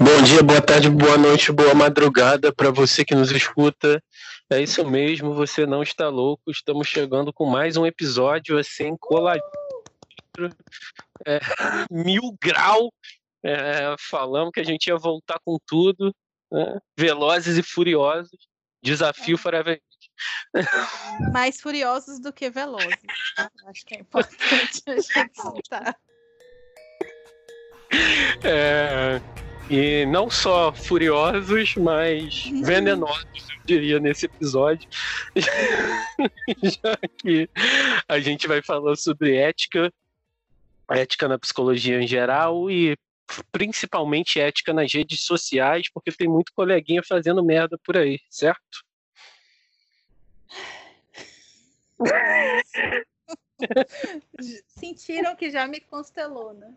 Bom dia, boa tarde, boa noite, boa madrugada para você que nos escuta. É isso mesmo, você não está louco. Estamos chegando com mais um episódio assim coladinho, é, mil grau. É, falamos que a gente ia voltar com tudo, né? velozes e furiosos. Desafio é. Forever. Mais furiosos do que velozes. Acho que é importante a gente citar. É, e não só furiosos, mas uhum. venenosos, eu diria, nesse episódio. Já que a gente vai falar sobre ética, ética na psicologia em geral e principalmente ética nas redes sociais, porque tem muito coleguinha fazendo merda por aí, certo? Sentiram que já me constelou, né?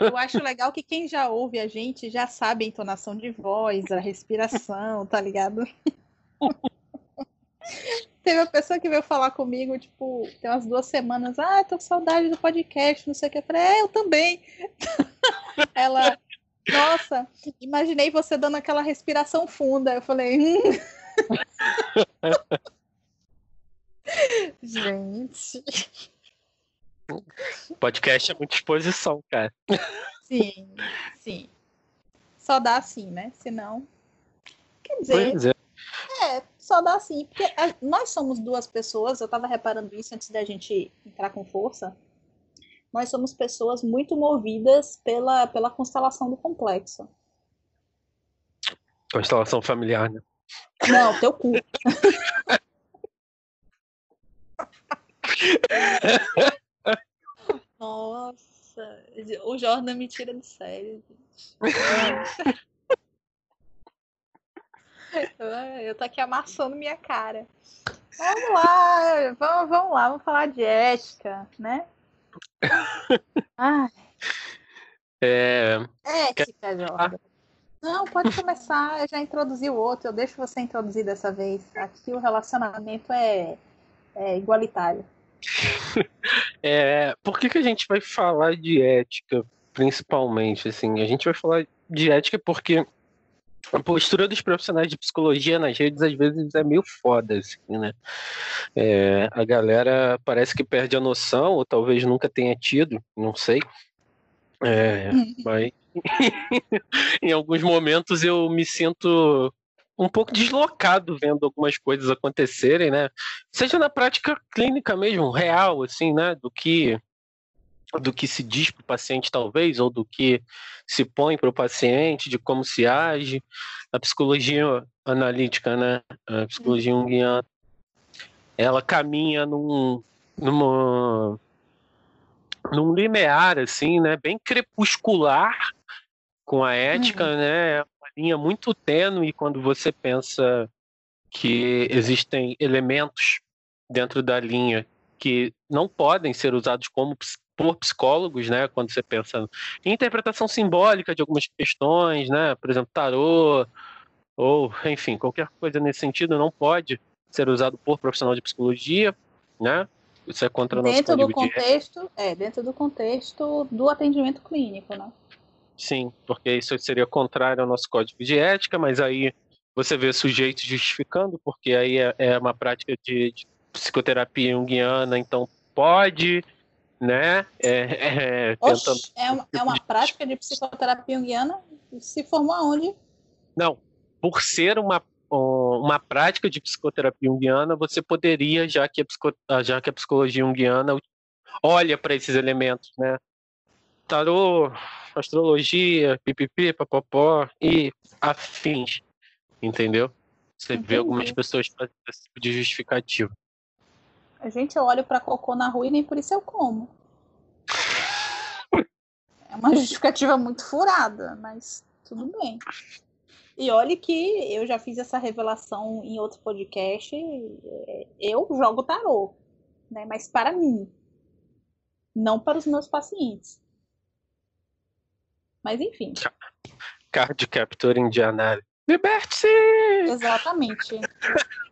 Eu, eu, acho legal que quem já ouve a gente já sabe a entonação de voz, a respiração, tá ligado? Teve uma pessoa que veio falar comigo, tipo, tem umas duas semanas, ah, tô com saudade do podcast, não sei o que. Eu falei, é, eu também. Ela, nossa, imaginei você dando aquela respiração funda. Eu falei, hum. Gente. Podcast é muita exposição, cara. Sim, sim. Só dá assim, né? Senão. Quer dizer. É. é. só dá assim. Porque a, nós somos duas pessoas, eu tava reparando isso antes da gente entrar com força. Nós somos pessoas muito movidas pela, pela constelação do complexo. Constelação familiar, né? Não, teu cu. Nossa, o Jordan me tira de sério, gente. Eu tô aqui amassando minha cara. Vamos lá, vamos, vamos lá, vamos falar de ética, né? Ai. É... Ética, Jordan. Não, pode começar, eu já introduzi o outro, eu deixo você introduzir dessa vez. Aqui o relacionamento é, é igualitário. É, por que, que a gente vai falar de ética, principalmente? Assim, a gente vai falar de ética porque a postura dos profissionais de psicologia nas redes às vezes é meio foda, assim, né? É, a galera parece que perde a noção, ou talvez nunca tenha tido, não sei. É, mas em alguns momentos eu me sinto um pouco deslocado vendo algumas coisas acontecerem, né? Seja na prática clínica mesmo, real, assim, né? Do que do que se diz para o paciente, talvez, ou do que se põe para o paciente, de como se age. A psicologia analítica, né? A psicologia junguiana, ela caminha num, numa, num limiar, assim, né? Bem crepuscular com a ética, uhum. né? Linha muito tênue quando você pensa que existem elementos dentro da linha que não podem ser usados como por psicólogos, né? Quando você pensa em interpretação simbólica de algumas questões, né? Por exemplo, tarô ou, enfim, qualquer coisa nesse sentido não pode ser usado por profissional de psicologia, né? Isso é contra dentro do contexto, de... é dentro do contexto do atendimento clínico, né? Sim, porque isso seria contrário ao nosso código de ética, mas aí você vê sujeitos justificando, porque aí é, é uma prática de, de, psicoterapia junguiana, então pode, né? É, é, Oxe, tentando... é, uma, é uma prática de psicoterapia junguiana? Se formou aonde? Não, por ser uma, uma prática de psicoterapia junguiana, você poderia, já que a, psico, já que a psicologia junguiana olha para esses elementos, né? Tarô, astrologia, pipipi, papapó e afins, entendeu? Você Entendi. vê algumas pessoas fazendo esse tipo de justificativa. A gente olha para cocô na rua e nem por isso eu como. É uma justificativa muito furada, mas tudo bem. E olhe que eu já fiz essa revelação em outro podcast. É, eu jogo tarô, né? Mas para mim, não para os meus pacientes. Mas enfim. Card Captor Indianário. Liberte-se! Exatamente.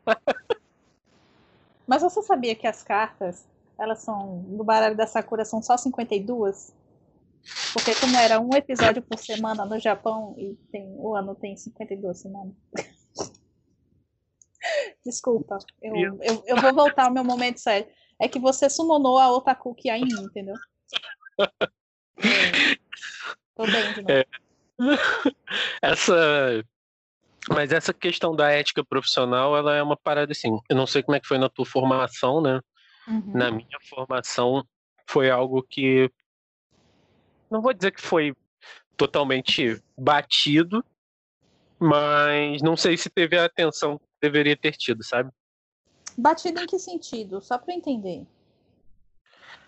Mas você sabia que as cartas, elas são, do baralho da Sakura, são só 52? Porque como era um episódio por semana no Japão e tem, o ano tem 52 semanas. Desculpa, eu, eu, eu, vou voltar ao meu momento sério. É que você sumonou a otaku que há em mim, entendeu? É. Tô bem de. É. Essa mas essa questão da ética profissional, ela é uma parada assim. Eu não sei como é que foi na tua formação, né? Uhum. Na minha formação, foi algo que. Não vou dizer que foi totalmente batido, mas não sei se teve a atenção que deveria ter tido, sabe? Batido em que sentido? Só para entender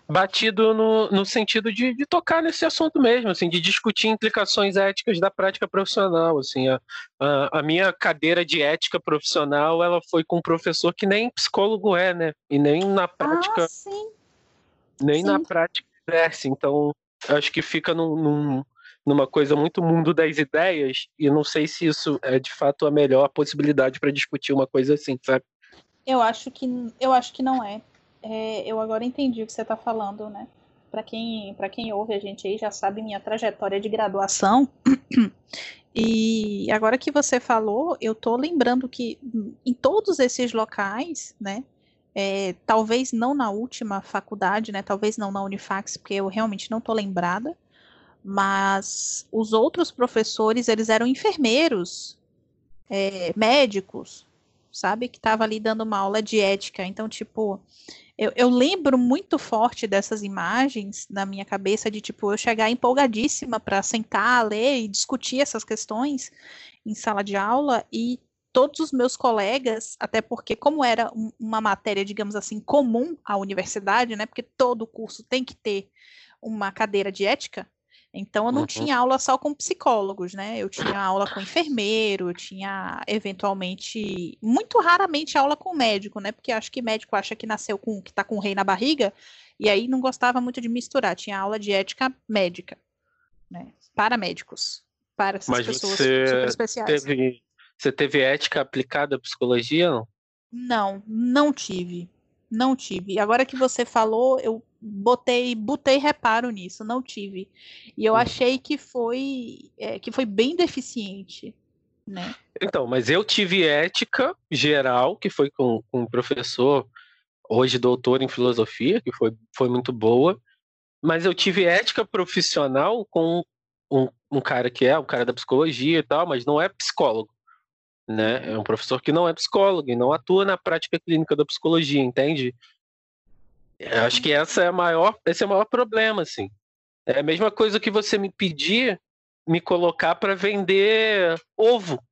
batido no, no sentido de, de, tocar nesse assunto mesmo, assim, de discutir implicações éticas da prática profissional, assim, a, a, a, minha cadeira de ética profissional, ela foi com um professor que nem psicólogo é, né, e nem na prática, ah, sim. nem sim. na prática exerce, então acho que fica num, num, numa coisa muito mundo das ideias, e não sei se isso é de fato a melhor possibilidade para discutir uma coisa assim, sabe? Eu acho que eu acho que não é é, eu agora entendi o que você está falando, né? Para quem, quem ouve a gente aí já sabe minha trajetória de graduação. E agora que você falou, eu estou lembrando que em todos esses locais, né? É, talvez não na última faculdade, né? Talvez não na Unifax, porque eu realmente não estou lembrada. Mas os outros professores, eles eram enfermeiros, é, médicos, sabe? Que estava ali dando uma aula de ética. Então, tipo, eu, eu, lembro muito forte dessas imagens na minha cabeça de tipo eu chegar empolgadíssima para sentar, ler e discutir essas questões em sala de aula e todos os meus colegas, até porque como era um, uma matéria, digamos assim, comum à universidade, né? Porque todo curso tem que ter uma cadeira de ética. Então eu não uhum. tinha aula só com psicólogos, né? Eu tinha aula com enfermeiro, eu tinha eventualmente, muito raramente aula com médico, né? Porque acho que médico acha que nasceu com, que tá com o rei na barriga, e aí não gostava muito de misturar. Tinha aula de ética médica, né? Para médicos, para essas Mas pessoas super especiais. Teve, você teve ética aplicada à psicologia, não? Não, não tive. Não tive. Agora que você falou, eu botei, botei reparo nisso, não tive. E eu hum. achei que foi, é, que foi bem deficiente. Né? Então, mas eu tive ética geral, que foi com, com um professor, hoje doutor em filosofia, que foi, foi muito boa, mas eu tive ética profissional com um, um cara que é um cara da psicologia e tal, mas não é psicólogo. Né? É um professor que não é psicólogo e não atua na prática clínica da psicologia, entende? Eu acho que essa é a maior, esse é o maior problema, assim. É a mesma coisa que você me pedir me colocar para vender ovo,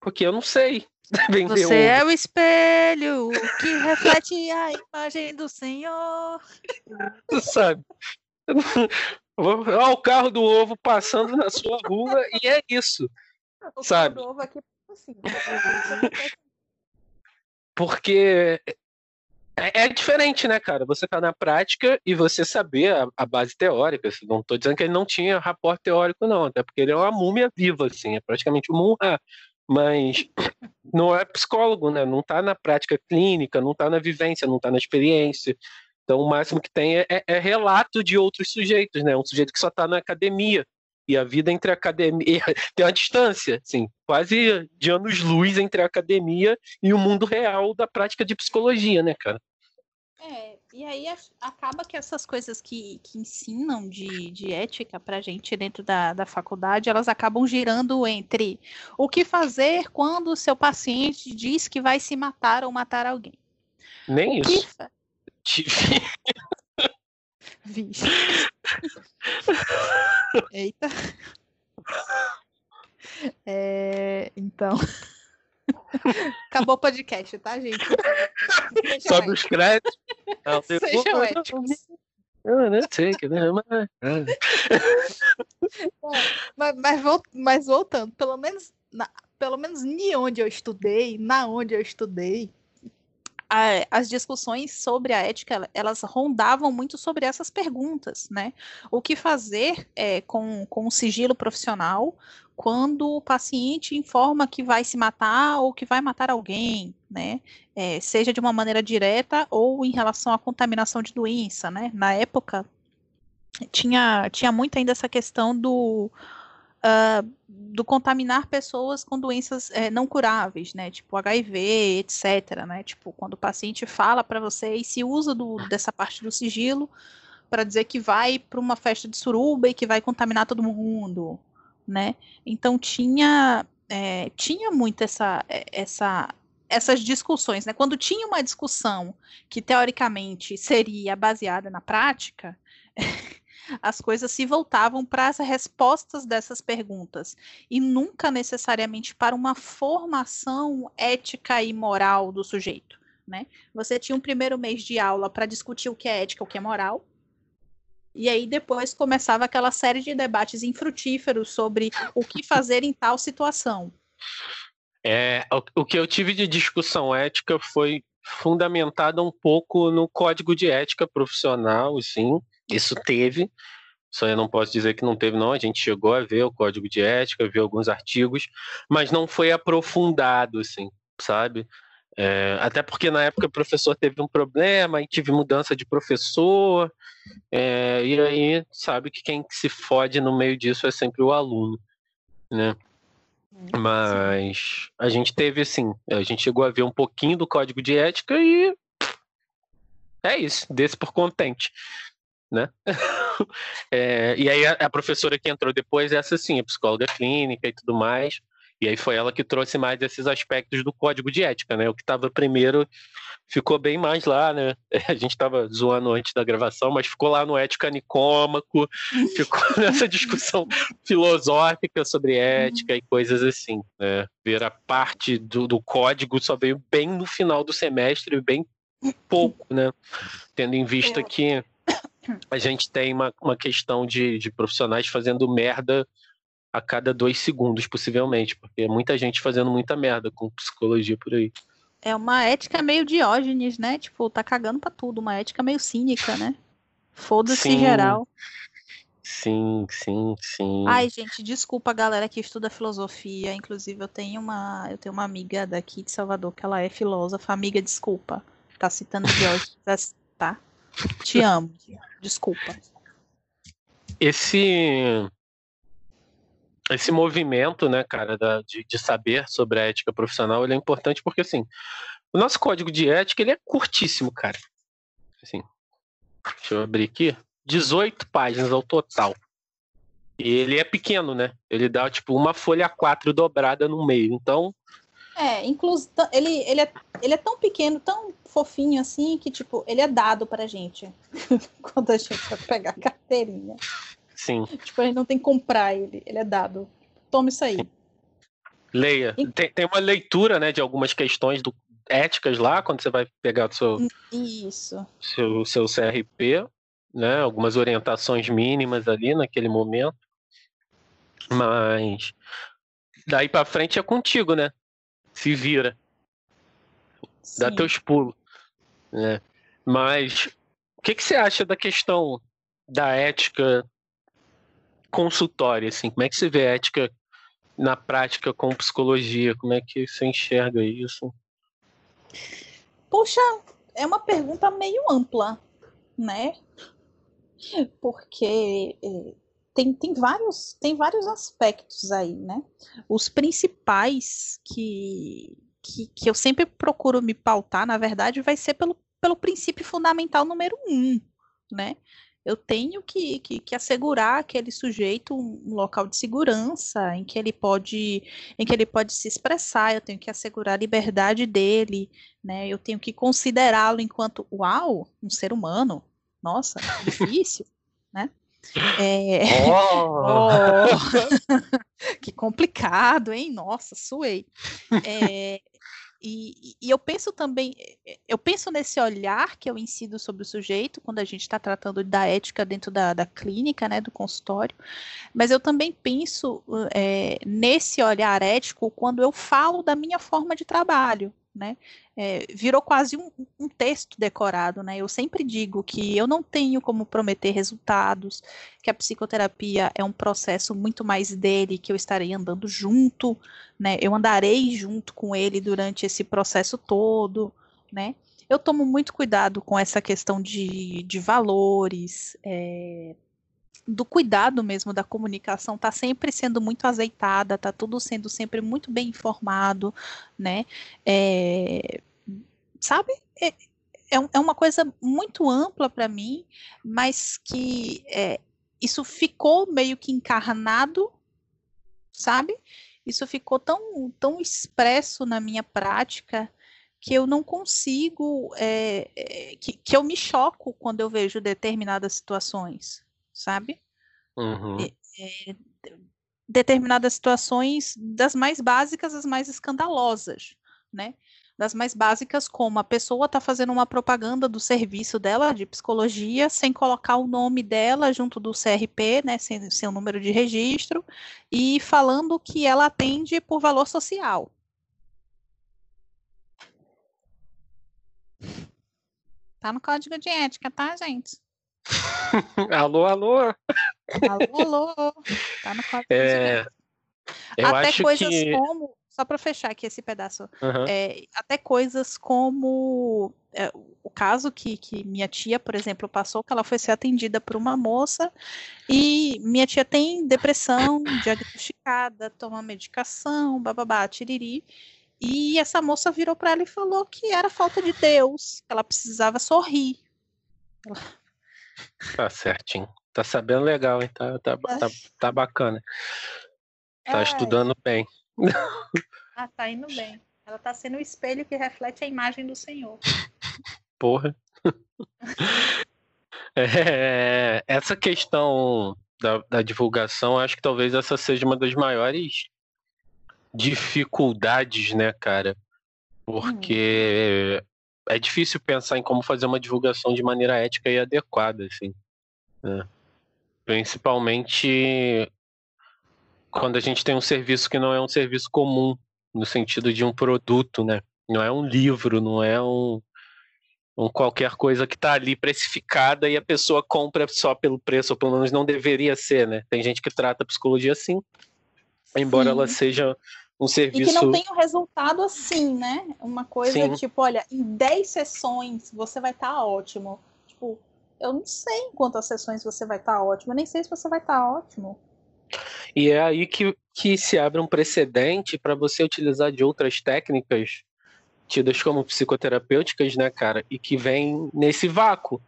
porque eu não sei vender você ovo. é o espelho que reflete a imagem do Senhor. Tu sabe? Olha o carro do ovo passando na sua rua e é isso. O sabe? carro do ovo aqui assim. Porque é, é, diferente, né, cara? Você tá na prática e você saber a, a base teórica. Não tô dizendo que ele não tinha rapport teórico, não, até porque ele é uma múmia viva, assim, é praticamente um Munra. Mas não é psicólogo, né? Não tá na prática clínica, não tá na vivência, não tá na experiência. Então o máximo que tem é, é, é relato de outros sujeitos, né? Um sujeito que só tá na academia. E a vida entre a academia tem uma distância, assim, quase de anos-luz entre a academia e o mundo real da prática de psicologia, né, cara? É, e aí acaba que essas coisas que, que ensinam de, de ética pra gente dentro da, da faculdade, elas acabam girando entre o que fazer quando o seu paciente diz que vai se matar ou matar alguém. Nem o isso. Que... Vixe. Eita. É, então. Acabou o podcast, tá, gente? Sobe os créditos. Não, Sejam éticos. Eu não sei que né? Mas... mas, mas, mas, voltando, pelo menos, na, pelo menos em onde eu estudei, na onde eu estudei, a, as discussões sobre a ética elas rondavam muito sobre essas perguntas, né? O que fazer é, com, com o sigilo profissional quando o paciente informa que vai se matar ou que vai matar alguém, né? É, seja de uma maneira direta ou em relação à contaminação de doença, né? Na época tinha, tinha muito ainda essa questão do, uh, do contaminar pessoas com doenças é, não curáveis, né? Tipo HIV, etc. Né? Tipo, quando o paciente fala para você e se usa do, dessa parte do sigilo para dizer que vai para uma festa de suruba e que vai contaminar todo mundo, né? Então tinha é, tinha muito essa essa essas discussões, né? Quando tinha uma discussão que teoricamente seria baseada na prática, as coisas se voltavam para as respostas dessas perguntas e nunca necessariamente para uma formação ética e moral do sujeito. Né? Você tinha um primeiro mês de aula para discutir o que é ética, o que é moral, e aí depois começava aquela série de debates infrutíferos sobre o que fazer em tal situação. É, o, o que eu tive de discussão ética foi fundamentada um pouco no código de ética profissional, sim, isso teve. Isso eu não posso dizer que não teve, não. A gente chegou a ver o código de ética, ver alguns artigos, mas não foi aprofundado, assim, sabe? É, até porque na época o professor teve um problema e tive mudança de professor, é, e aí sabe que quem se fode no meio disso é sempre o aluno, né? Mas a gente teve assim, a gente chegou a ver um pouquinho do código de ética e é isso, desse por contente né? é, e aí a, a, professora que entrou depois, essa sim, a psicóloga clínica e tudo mais. E aí foi ela que trouxe mais esses aspectos do código de ética, né? O que estava primeiro ficou bem mais lá, né? A gente estava zoando antes da gravação, mas ficou lá no ética nicômaco, ficou nessa discussão filosófica sobre ética e coisas assim. Né? Ver a parte do, do código só veio bem no final do semestre, bem pouco, né? Tendo em vista é. que a gente tem uma, uma questão de, de profissionais fazendo merda a cada dois segundos, possivelmente, porque é muita gente fazendo muita merda com psicologia por aí. É uma ética meio diógenes, né? Tipo, tá cagando pra tudo, uma ética meio cínica, né? Foda-se geral. Sim, sim, sim. Ai, gente, desculpa a galera que estuda filosofia. Inclusive, eu tenho uma, eu tenho uma amiga daqui de Salvador que ela é filósofa. Amiga, desculpa. Tá citando Diógenes, tá? Te amo. Desculpa. Esse esse movimento, né, cara, da, de, de, saber sobre a ética profissional, ele é importante porque, assim, o nosso código de ética, ele é curtíssimo, cara. Assim, deixa eu abrir aqui. 18 páginas ao total. E ele é pequeno, né? Ele dá, tipo, uma folha A4 dobrada no meio. Então, é, inclusive, ele, ele, é, ele é tão pequeno, tão fofinho assim, que, tipo, ele é dado pra gente quando a gente vai pegar a carteirinha. Sim. Tipo, a gente não tem que comprar ele, ele é dado. Toma isso aí. Leia. E... Tem, tem uma leitura, né, de algumas questões do, éticas lá, quando você vai pegar o seu, isso. seu, seu CRP, né, algumas orientações mínimas ali naquele momento. Mas daí para frente é contigo, né? Se vira. Sim. Dá teus pulos. Né? Mas o que, que você acha da questão da ética consultória? Assim? Como é que você vê a ética na prática com psicologia? Como é que você enxerga isso? Puxa, é uma pergunta meio ampla, né? Porque é, tem, tem, vários, tem vários aspectos aí, né? Os principais que, que, que eu sempre procuro me pautar, na verdade, vai ser pelo, pelo princípio fundamental número um, né? Eu tenho que, que, que, assegurar aquele sujeito um local de segurança em que ele pode em que ele pode se expressar, eu tenho que assegurar a liberdade dele, né? Eu tenho que considerá-lo enquanto uau, um ser humano. Nossa, difícil, né? É... Oh! oh! que complicado, hein? Nossa, suei. É... E, e, eu penso também, eu penso nesse olhar que eu ensino sobre o sujeito quando a gente está tratando da ética dentro da, da, clínica, né, do consultório, mas eu também penso é, nesse olhar ético quando eu falo da minha forma de trabalho, né? É, virou quase um, um, texto decorado, né? Eu sempre digo que eu não tenho como prometer resultados, que a psicoterapia é um processo muito mais dele, que eu estarei andando junto, né? Eu andarei junto com ele durante esse processo todo, né? Eu tomo muito cuidado com essa questão de, de valores, é, do cuidado mesmo da comunicação, tá sempre sendo muito azeitada, tá tudo sendo sempre muito bem informado, né? É, sabe? É, é, é uma coisa muito ampla para mim, mas que é, isso ficou meio que encarnado, sabe? Isso ficou tão, tão expresso na minha prática que eu não consigo, é, é, que, que eu me choco quando eu vejo determinadas situações, sabe? Uhum. É, determinadas situações, das mais básicas às mais escandalosas, né? Das mais básicas, como a pessoa está fazendo uma propaganda do serviço dela de psicologia sem colocar o nome dela junto do CRP, né, sem seu número de registro, e falando que ela atende por valor social. Tá no código de ética, tá, gente? Alô, alô. Alô, alô. Tá no código é... Até coisas que... como. Só para fechar aqui esse pedaço. Uhum. É, até coisas como é, o caso que, que minha tia, por exemplo, passou, que ela foi ser atendida por uma moça e minha tia tem depressão diagnosticada, toma medicação, bababá, tiriri. E essa moça virou para ela e falou que era falta de Deus, que ela precisava sorrir. Tá certinho. Tá sabendo legal, hein? Tá, tá, tá, tá bacana. Tá Ai. estudando bem. Ah, tá indo bem. Ela tá sendo o espelho que reflete a imagem do Senhor. Porra. É, essa questão da, da divulgação, acho que talvez essa seja uma das maiores dificuldades, né, cara? Porque hum. É difícil pensar em como fazer uma divulgação de maneira ética e adequada, assim. Né? Principalmente quando a gente tem um serviço que não é um serviço comum, no sentido de um produto, né? Não é um livro, não é um, um qualquer coisa que está ali precificada e a pessoa compra só pelo preço, ou pelo menos não deveria ser, né? Tem gente que trata a psicologia assim, embora Sim. ela seja um serviço. E que não tem um resultado assim, né? Uma coisa Sim. tipo, olha, em 10 sessões você vai estar tá ótimo. Tipo, eu não sei em quantas sessões você vai estar tá ótimo, eu nem sei se você vai estar tá ótimo. E é aí que, que se abre um precedente para você utilizar de outras técnicas tidas como psicoterapêuticas, né, cara? E que vem nesse vácuo.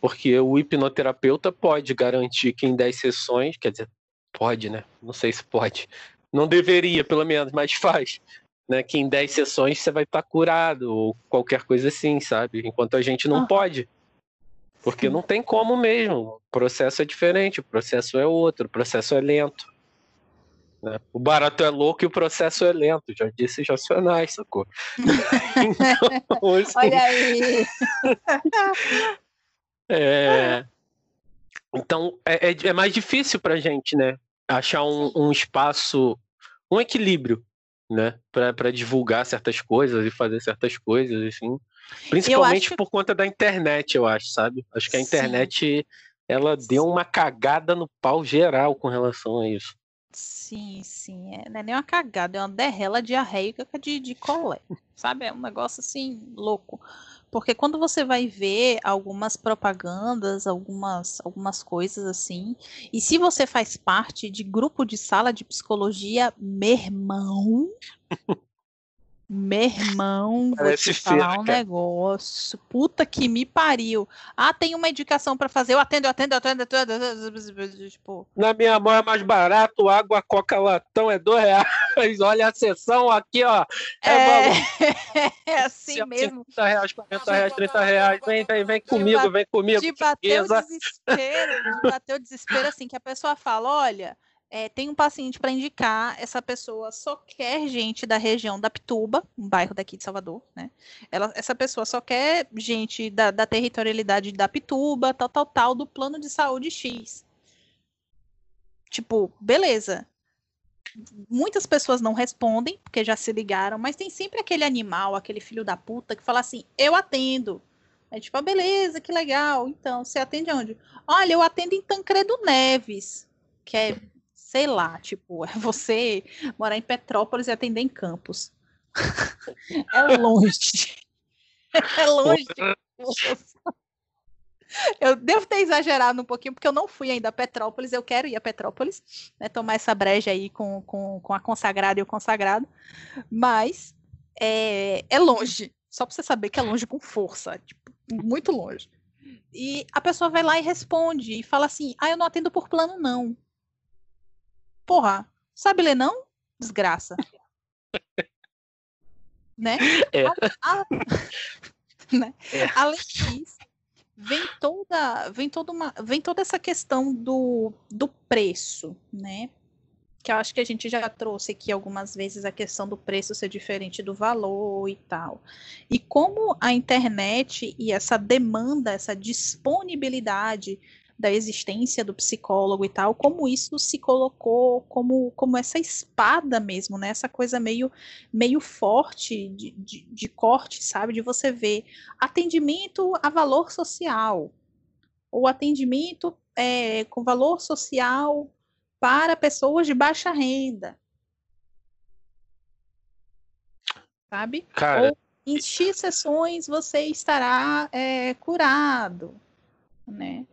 Porque o hipnoterapeuta pode garantir que em 10 sessões, quer dizer, pode, né? Não sei se pode, não deveria, pelo menos, mas faz. Né, que em 10 sessões você vai estar tá curado, ou qualquer coisa assim, sabe? Enquanto a gente não ah. pode. Porque não tem como mesmo. O processo é diferente, o processo é outro, o processo é lento. Né? O barato é louco e o processo é lento. Já disse Jacionais, sacou? então, assim, Olha aí! é, então, é, é, é mais difícil pra gente, né? Achar um, um espaço, um equilíbrio, né, para divulgar certas coisas e fazer certas coisas, assim. Principalmente por conta da internet, eu acho, sabe? Acho que a internet Sim. ela deu uma cagada no pau geral com relação a isso. Sim, sim. É, não é nem uma cagada, é uma derrela diarreica de, de colé. Sabe? É um negócio assim, louco. Porque quando você vai ver algumas propagandas, algumas, algumas coisas assim, e se você faz parte de grupo de sala de psicologia, meu irmão, meu irmão, vou te falar um negócio. Puta que me pariu. Ah, tem uma indicação para fazer. Eu atendo, eu atendo, eu atendo, eu atendo. Tipo... Na minha mão é mais barato, água, coca, latão é dois reais. Olha a sessão aqui, ó. É, é, é assim mesmo. 30 reais, 40 reais, 30 reais. Vem, vem, vem comigo, vem comigo. De bater o desespero, de bater o desespero assim, que a pessoa fala, olha é, tem um paciente para indicar, essa pessoa só quer gente da região da Pituba, um bairro daqui de Salvador, né? Ela, essa pessoa só quer gente da, da territorialidade da Pituba, tal, tal, tal, do plano de saúde X. Tipo, beleza. Muitas pessoas não respondem, porque já se ligaram, mas tem sempre aquele animal, aquele filho da puta, que fala assim: eu atendo. É tipo, ah, beleza, que legal. Então, você atende onde? Olha, eu atendo em Tancredo Neves, que é sei lá, tipo, é você morar em Petrópolis e atender em Campos. é longe. É longe. Eu devo ter exagerado um pouquinho, porque eu não fui ainda a Petrópolis, eu quero ir a Petrópolis, né, tomar essa breja aí com, com, com a consagrada e o consagrado, mas é, é longe, só para você saber que é longe com força, tipo, muito longe. E a pessoa vai lá e responde, e fala assim, ah, eu não atendo por plano, não. Porra, sabe ler não? Desgraça. né? É. A, a, né? É. Além disso, vem toda, vem toda uma, vem toda essa questão do, do preço, né? Que eu acho que a gente já trouxe aqui algumas vezes a questão do preço ser diferente do valor e tal. E como a internet e essa demanda, essa disponibilidade da existência do psicólogo e tal, como isso se colocou como, como essa espada mesmo, né? Essa coisa meio, meio forte de, de, de corte, sabe? De você ver atendimento a valor social, ou atendimento é, com valor social para pessoas de baixa renda. Sabe? Cara. Ou em X sessões você estará é, curado, né?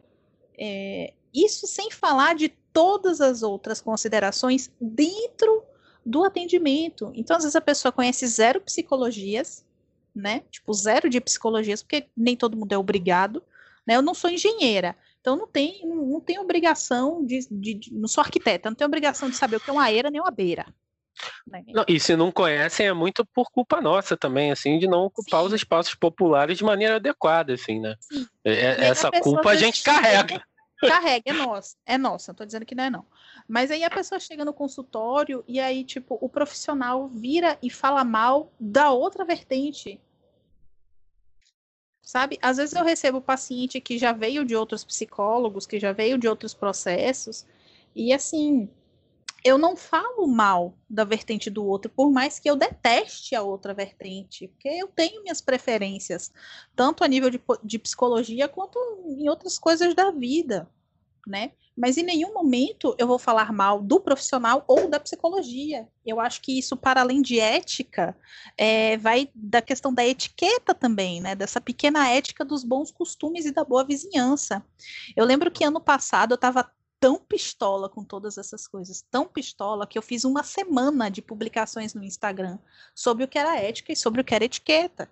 É, isso sem falar de todas as outras considerações dentro do atendimento. Então, às vezes a pessoa conhece zero psicologias, né? Tipo, zero de psicologias, porque nem todo mundo é obrigado. Né? Eu não sou engenheira, então não tem, não, não tenho obrigação de, de, de, Não sou arquiteta, não tenho obrigação de saber o que é uma era nem uma beira. Né? Não, e se não conhecem, é muito por culpa nossa também, assim, de não ocupar Sim. os espaços populares de maneira adequada, assim, né? É, é essa culpa a gente carrega. Carrega, é nossa, é nossa, não tô dizendo que não é não. Mas aí a pessoa chega no consultório e aí, tipo, o profissional vira e fala mal da outra vertente. Sabe? Às vezes eu recebo paciente que já veio de outros psicólogos, que já veio de outros processos, e assim, eu não falo mal da vertente do outro, por mais que eu deteste a outra vertente, porque eu tenho minhas preferências, tanto a nível de, de psicologia quanto em outras coisas da vida, né? Mas em nenhum momento eu vou falar mal do profissional ou da psicologia. Eu acho que isso, para além de ética, é, vai da questão da etiqueta também, né? Dessa pequena ética dos bons costumes e da boa vizinhança. Eu lembro que ano passado eu estava tão pistola com todas essas coisas, tão pistola, que eu fiz uma semana de publicações no Instagram sobre o que era ética e sobre o que era etiqueta.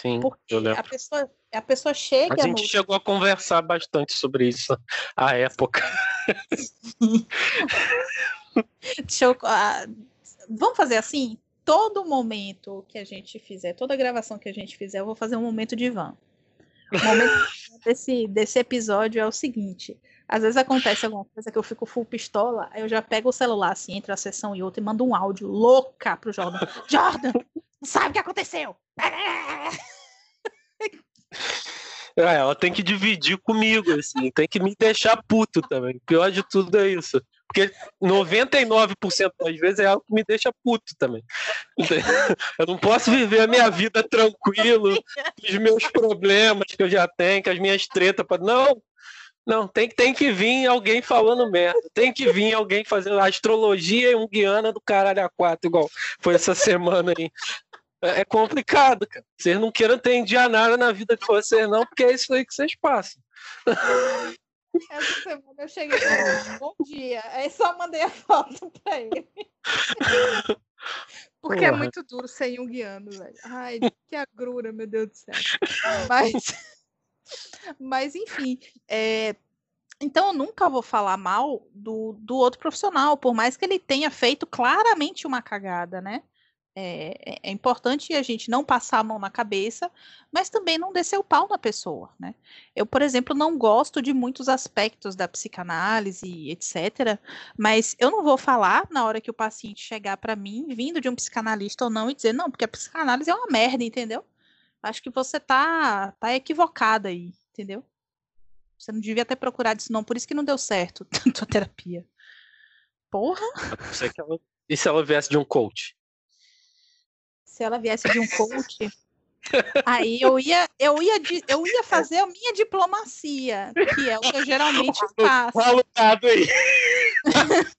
Sim, Porque a pessoa, a pessoa chega. A gente no... chegou a conversar bastante sobre isso à época. Deixa eu, ah, vamos fazer assim? Todo momento que a gente fizer, toda gravação que a gente fizer, eu vou fazer um momento de van. O momento desse, desse episódio é o seguinte: às vezes acontece alguma coisa que eu fico full pistola, aí eu já pego o celular, assim, entre a sessão e outra, e mando um áudio louca pro Jordan. Jordan, não sabe o que aconteceu? É, ela tem que dividir comigo, assim, tem que me deixar puto também. O pior de tudo é isso. Porque 99% das vezes é algo que me deixa puto também. Eu não posso viver a minha vida tranquilo, os meus problemas que eu já tenho, com as minhas tretas. Não, não, tem, tem que vir alguém falando merda. Tem que vir alguém fazendo astrologia e um guiana do caralho a quatro, igual foi essa semana aí. É, é complicado, cara. Vocês não queiram ter nada na vida de vocês, não, porque é isso aí que vocês passam. Essa semana eu cheguei e bom dia. Aí só mandei a foto pra ele. Porque é Porra. é muito duro ser um guiano, velho. Ai, que agrura, meu Deus do céu. Mas. Mas, enfim, é, então eu nunca vou falar mal do, do outro profissional, por mais que ele tenha feito claramente uma cagada, né? É, é, importante a gente não passar a mão na cabeça, mas também não descer o pau na pessoa, né? Eu, por exemplo, não gosto de muitos aspectos da psicanálise, etc. Mas eu não vou falar na hora que o paciente chegar para mim, vindo de um psicanalista ou não, e dizer, não, porque a psicanálise é uma merda, entendeu? Acho que você tá, tá equivocada aí, entendeu? Você não devia ter procurado isso, não. Por isso que não deu certo a terapia. Porra! E se ela viesse de um coach? Se ela viesse de um coach. Aí eu ia, eu ia, eu ia fazer a minha diplomacia, que é o que eu geralmente faço. Alugado aí.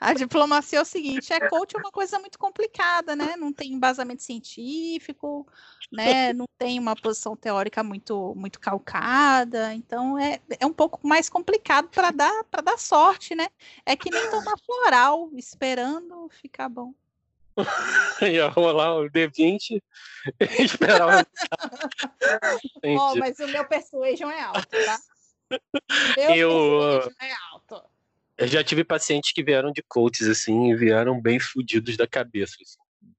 a diplomacia é o seguinte, é coach é uma coisa muito complicada, né? Não tem embasamento científico, né? Não tem uma posição teórica muito muito calcada, então é, é um pouco mais complicado para dar para dar sorte, né? É que nem tomar floral esperando ficar bom. Ia rolar o D20 e esperar oh, mas o meu persuasion é alto, tá? Meu eu, é alto. Eu já tive pacientes que vieram de coaches, assim, e vieram bem fudidos da cabeça, assim,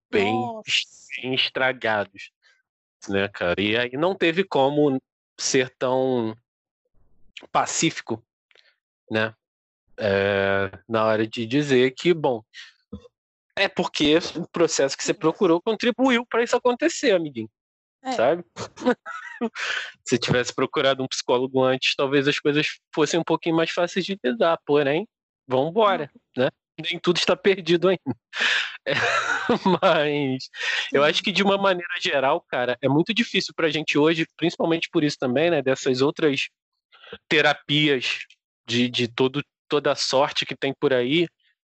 bem, bem estragados, né, cara? E aí não teve como ser tão pacífico, né? É, na hora de dizer que, bom, é porque o processo que você procurou contribuiu para isso acontecer, amiguinho. É. Sabe? Se tivesse procurado um psicólogo antes, talvez as coisas fossem um pouquinho mais fáceis de lidar. Porém, vamos embora, né? Nem tudo está perdido ainda. É, mas eu acho que de uma maneira geral, cara, é muito difícil para a gente hoje, principalmente por isso também, né? Dessas outras terapias de, de todo, toda a sorte que tem por aí,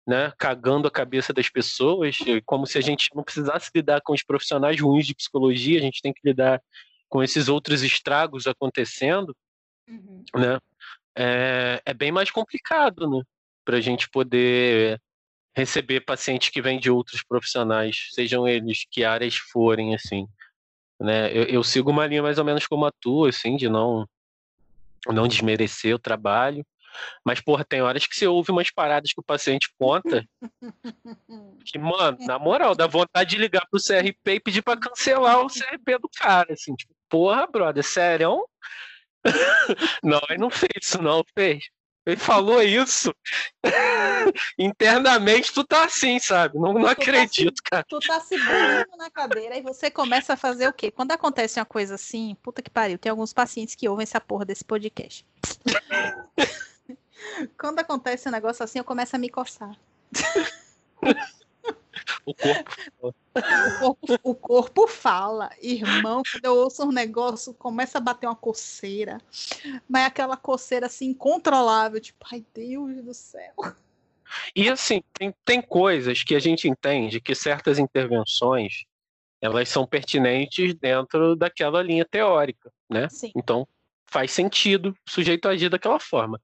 né, cagando a cabeça das pessoas, como se a gente não precisasse lidar com os profissionais ruins de psicologia, a gente tem que lidar com esses outros estragos acontecendo, uhum. né? É, é, bem mais complicado, né? Para a gente poder receber pacientes que vêm de outros profissionais, sejam eles que áreas forem, assim. Né? Eu, eu sigo uma linha mais ou menos como a tua, assim, de não não desmerecer o trabalho, mas, porra, tem horas que você ouve umas paradas que o paciente conta. que, mano, na moral, dá vontade de ligar pro CRP e pedir pra cancelar o CRP do cara. Assim, tipo, porra, brother, sério? não, ele não fez isso, não, fez. Ele falou isso. Internamente tu tá assim, sabe? Não, não acredito, tá se, cara. Tu tá se burlando na cadeira e você começa a fazer o quê? Quando acontece uma coisa assim, puta que pariu, tem alguns pacientes que ouvem essa porra desse podcast. Quando acontece um negócio assim, eu começo a me coçar. O corpo. O corpo, o corpo fala, irmão. Quando eu ouço um negócio, começa a bater uma coceira. Mas é aquela coceira assim, incontrolável. Tipo, ai Deus do céu. E assim, tem, tem coisas que a gente entende que certas intervenções elas são pertinentes dentro daquela linha teórica, né? Sim. Então faz sentido o sujeito agir daquela forma.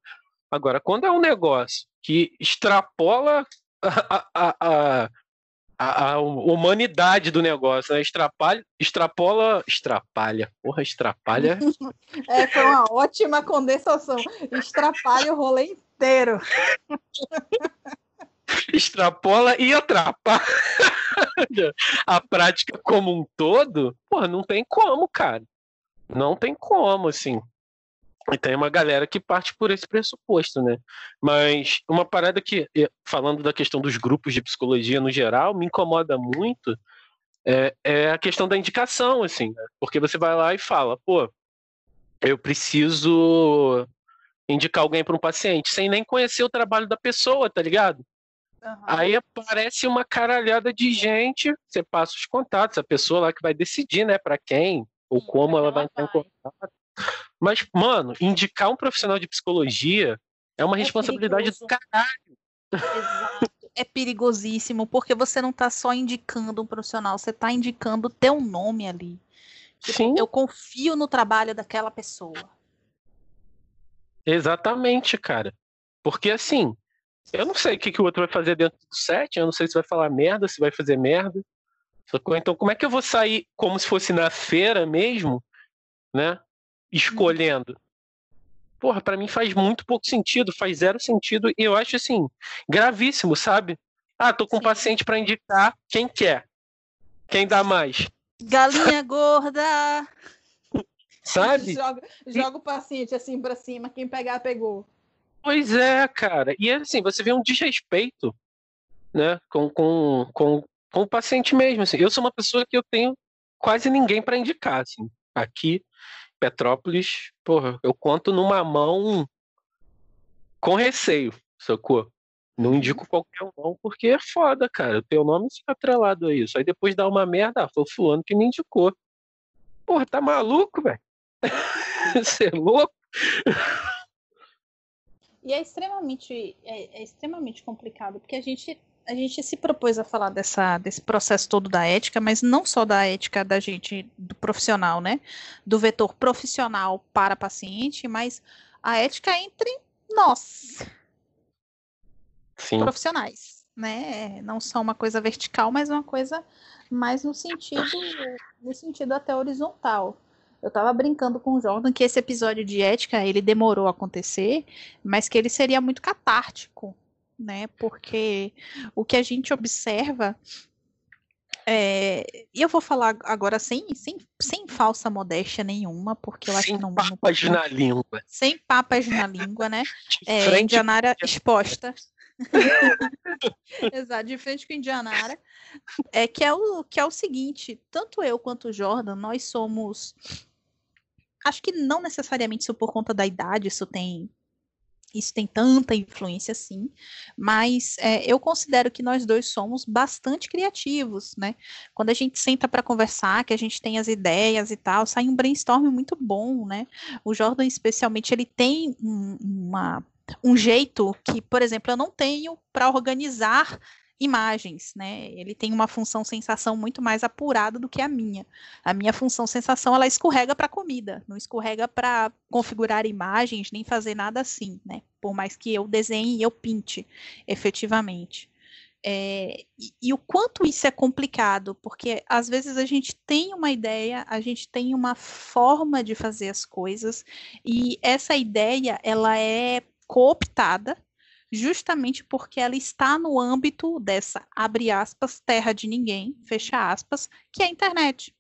Agora, quando é um negócio que extrapola a, a, a, a humanidade do negócio, né? Extrapalha, extrapola, extrapalha, porra, extrapalha. É, foi uma ótima condensação. Extrapalha o rolê inteiro. Extrapola e atrapalha a prática como um todo, porra, não tem como, cara. Não tem como, assim. E tem uma galera que parte por esse pressuposto, né? Mas uma parada que, falando da questão dos grupos de psicologia no geral, me incomoda muito é, é a questão da indicação, assim, né? Porque você vai lá e fala, pô, eu preciso indicar alguém para um paciente, sem nem conhecer o trabalho da pessoa, tá ligado? Uhum. Aí aparece uma caralhada de gente, você passa os contatos, a pessoa lá que vai decidir, né, para quem ou como ela vai entrar em contato. Mas, mano, indicar um profissional de psicologia é uma é responsabilidade perigoso. do caralho. Exato. É perigosíssimo, porque você não está só indicando um profissional, você está indicando o teu nome ali. Tipo, Sim. Eu confio no trabalho daquela pessoa. Exatamente, cara. Porque assim, eu não sei o que, que o outro vai fazer dentro do set, eu não sei se vai falar merda, se vai fazer merda. Então, como é que eu vou sair como se fosse na feira mesmo, né? Escolhendo. Porra, para mim faz muito pouco sentido, faz zero sentido e eu acho assim, gravíssimo, sabe? Ah, tô com um paciente para indicar, quem quer? Quem dá mais? Galinha gorda. Sabe? Joga, joga o paciente assim para cima, quem pegar pegou. Pois é, cara. E assim, você vê um desrespeito, né, com, com, com, com o paciente mesmo. Assim. Eu sou uma pessoa que eu tenho quase ninguém para indicar, assim. Aqui Petrópolis, porra, eu conto numa mão com receio, sacou? Não indico qualquer um, não, porque é foda, cara. O teu nome fica atrelado a isso. Aí depois dá uma merda, ah, foi o fulano que me indicou. Porra, tá maluco, velho? Você é louco? E é extremamente, é, é, extremamente complicado, porque a gente, a gente se propôs a falar dessa, desse processo todo da ética, mas não só da ética da gente, do profissional, né? Do vetor profissional para paciente, mas a ética entre nós, Sim. profissionais, né? Não só uma coisa vertical, mas uma coisa mais no sentido, no sentido até horizontal. Eu estava brincando com o Jordan que esse episódio de ética ele demorou a acontecer, mas que ele seria muito catártico, né? Porque o que a gente observa é, e eu vou falar agora sem, sem, sem falsa modéstia nenhuma, porque eu sem acho que não. Papas não, na língua. Sem papas na língua, né? É, Indianara exposta. Exato, de frente com Indianara. É que é o que é o seguinte: tanto eu quanto o Jordan, nós somos acho que não necessariamente isso por conta da idade, isso tem isso tem tanta influência assim, mas é, eu considero que nós dois somos bastante criativos, né? Quando a gente senta para conversar, que a gente tem as ideias e tal, sai um brainstorm muito bom, né? O Jordan, especialmente, ele tem um, uma, um jeito que, por exemplo, eu não tenho para organizar imagens, né? Ele tem uma função sensação muito mais apurada do que a minha. A minha função sensação ela escorrega para comida, não escorrega para configurar imagens nem fazer nada assim, né? Por mais que eu desenhe e eu pinte, efetivamente. É, e, e, o quanto isso é complicado, porque às vezes a gente tem uma ideia, a gente tem uma forma de fazer as coisas, e essa ideia ela é cooptada justamente porque ela está no âmbito dessa, abre aspas, terra de ninguém, fecha aspas, que é a internet.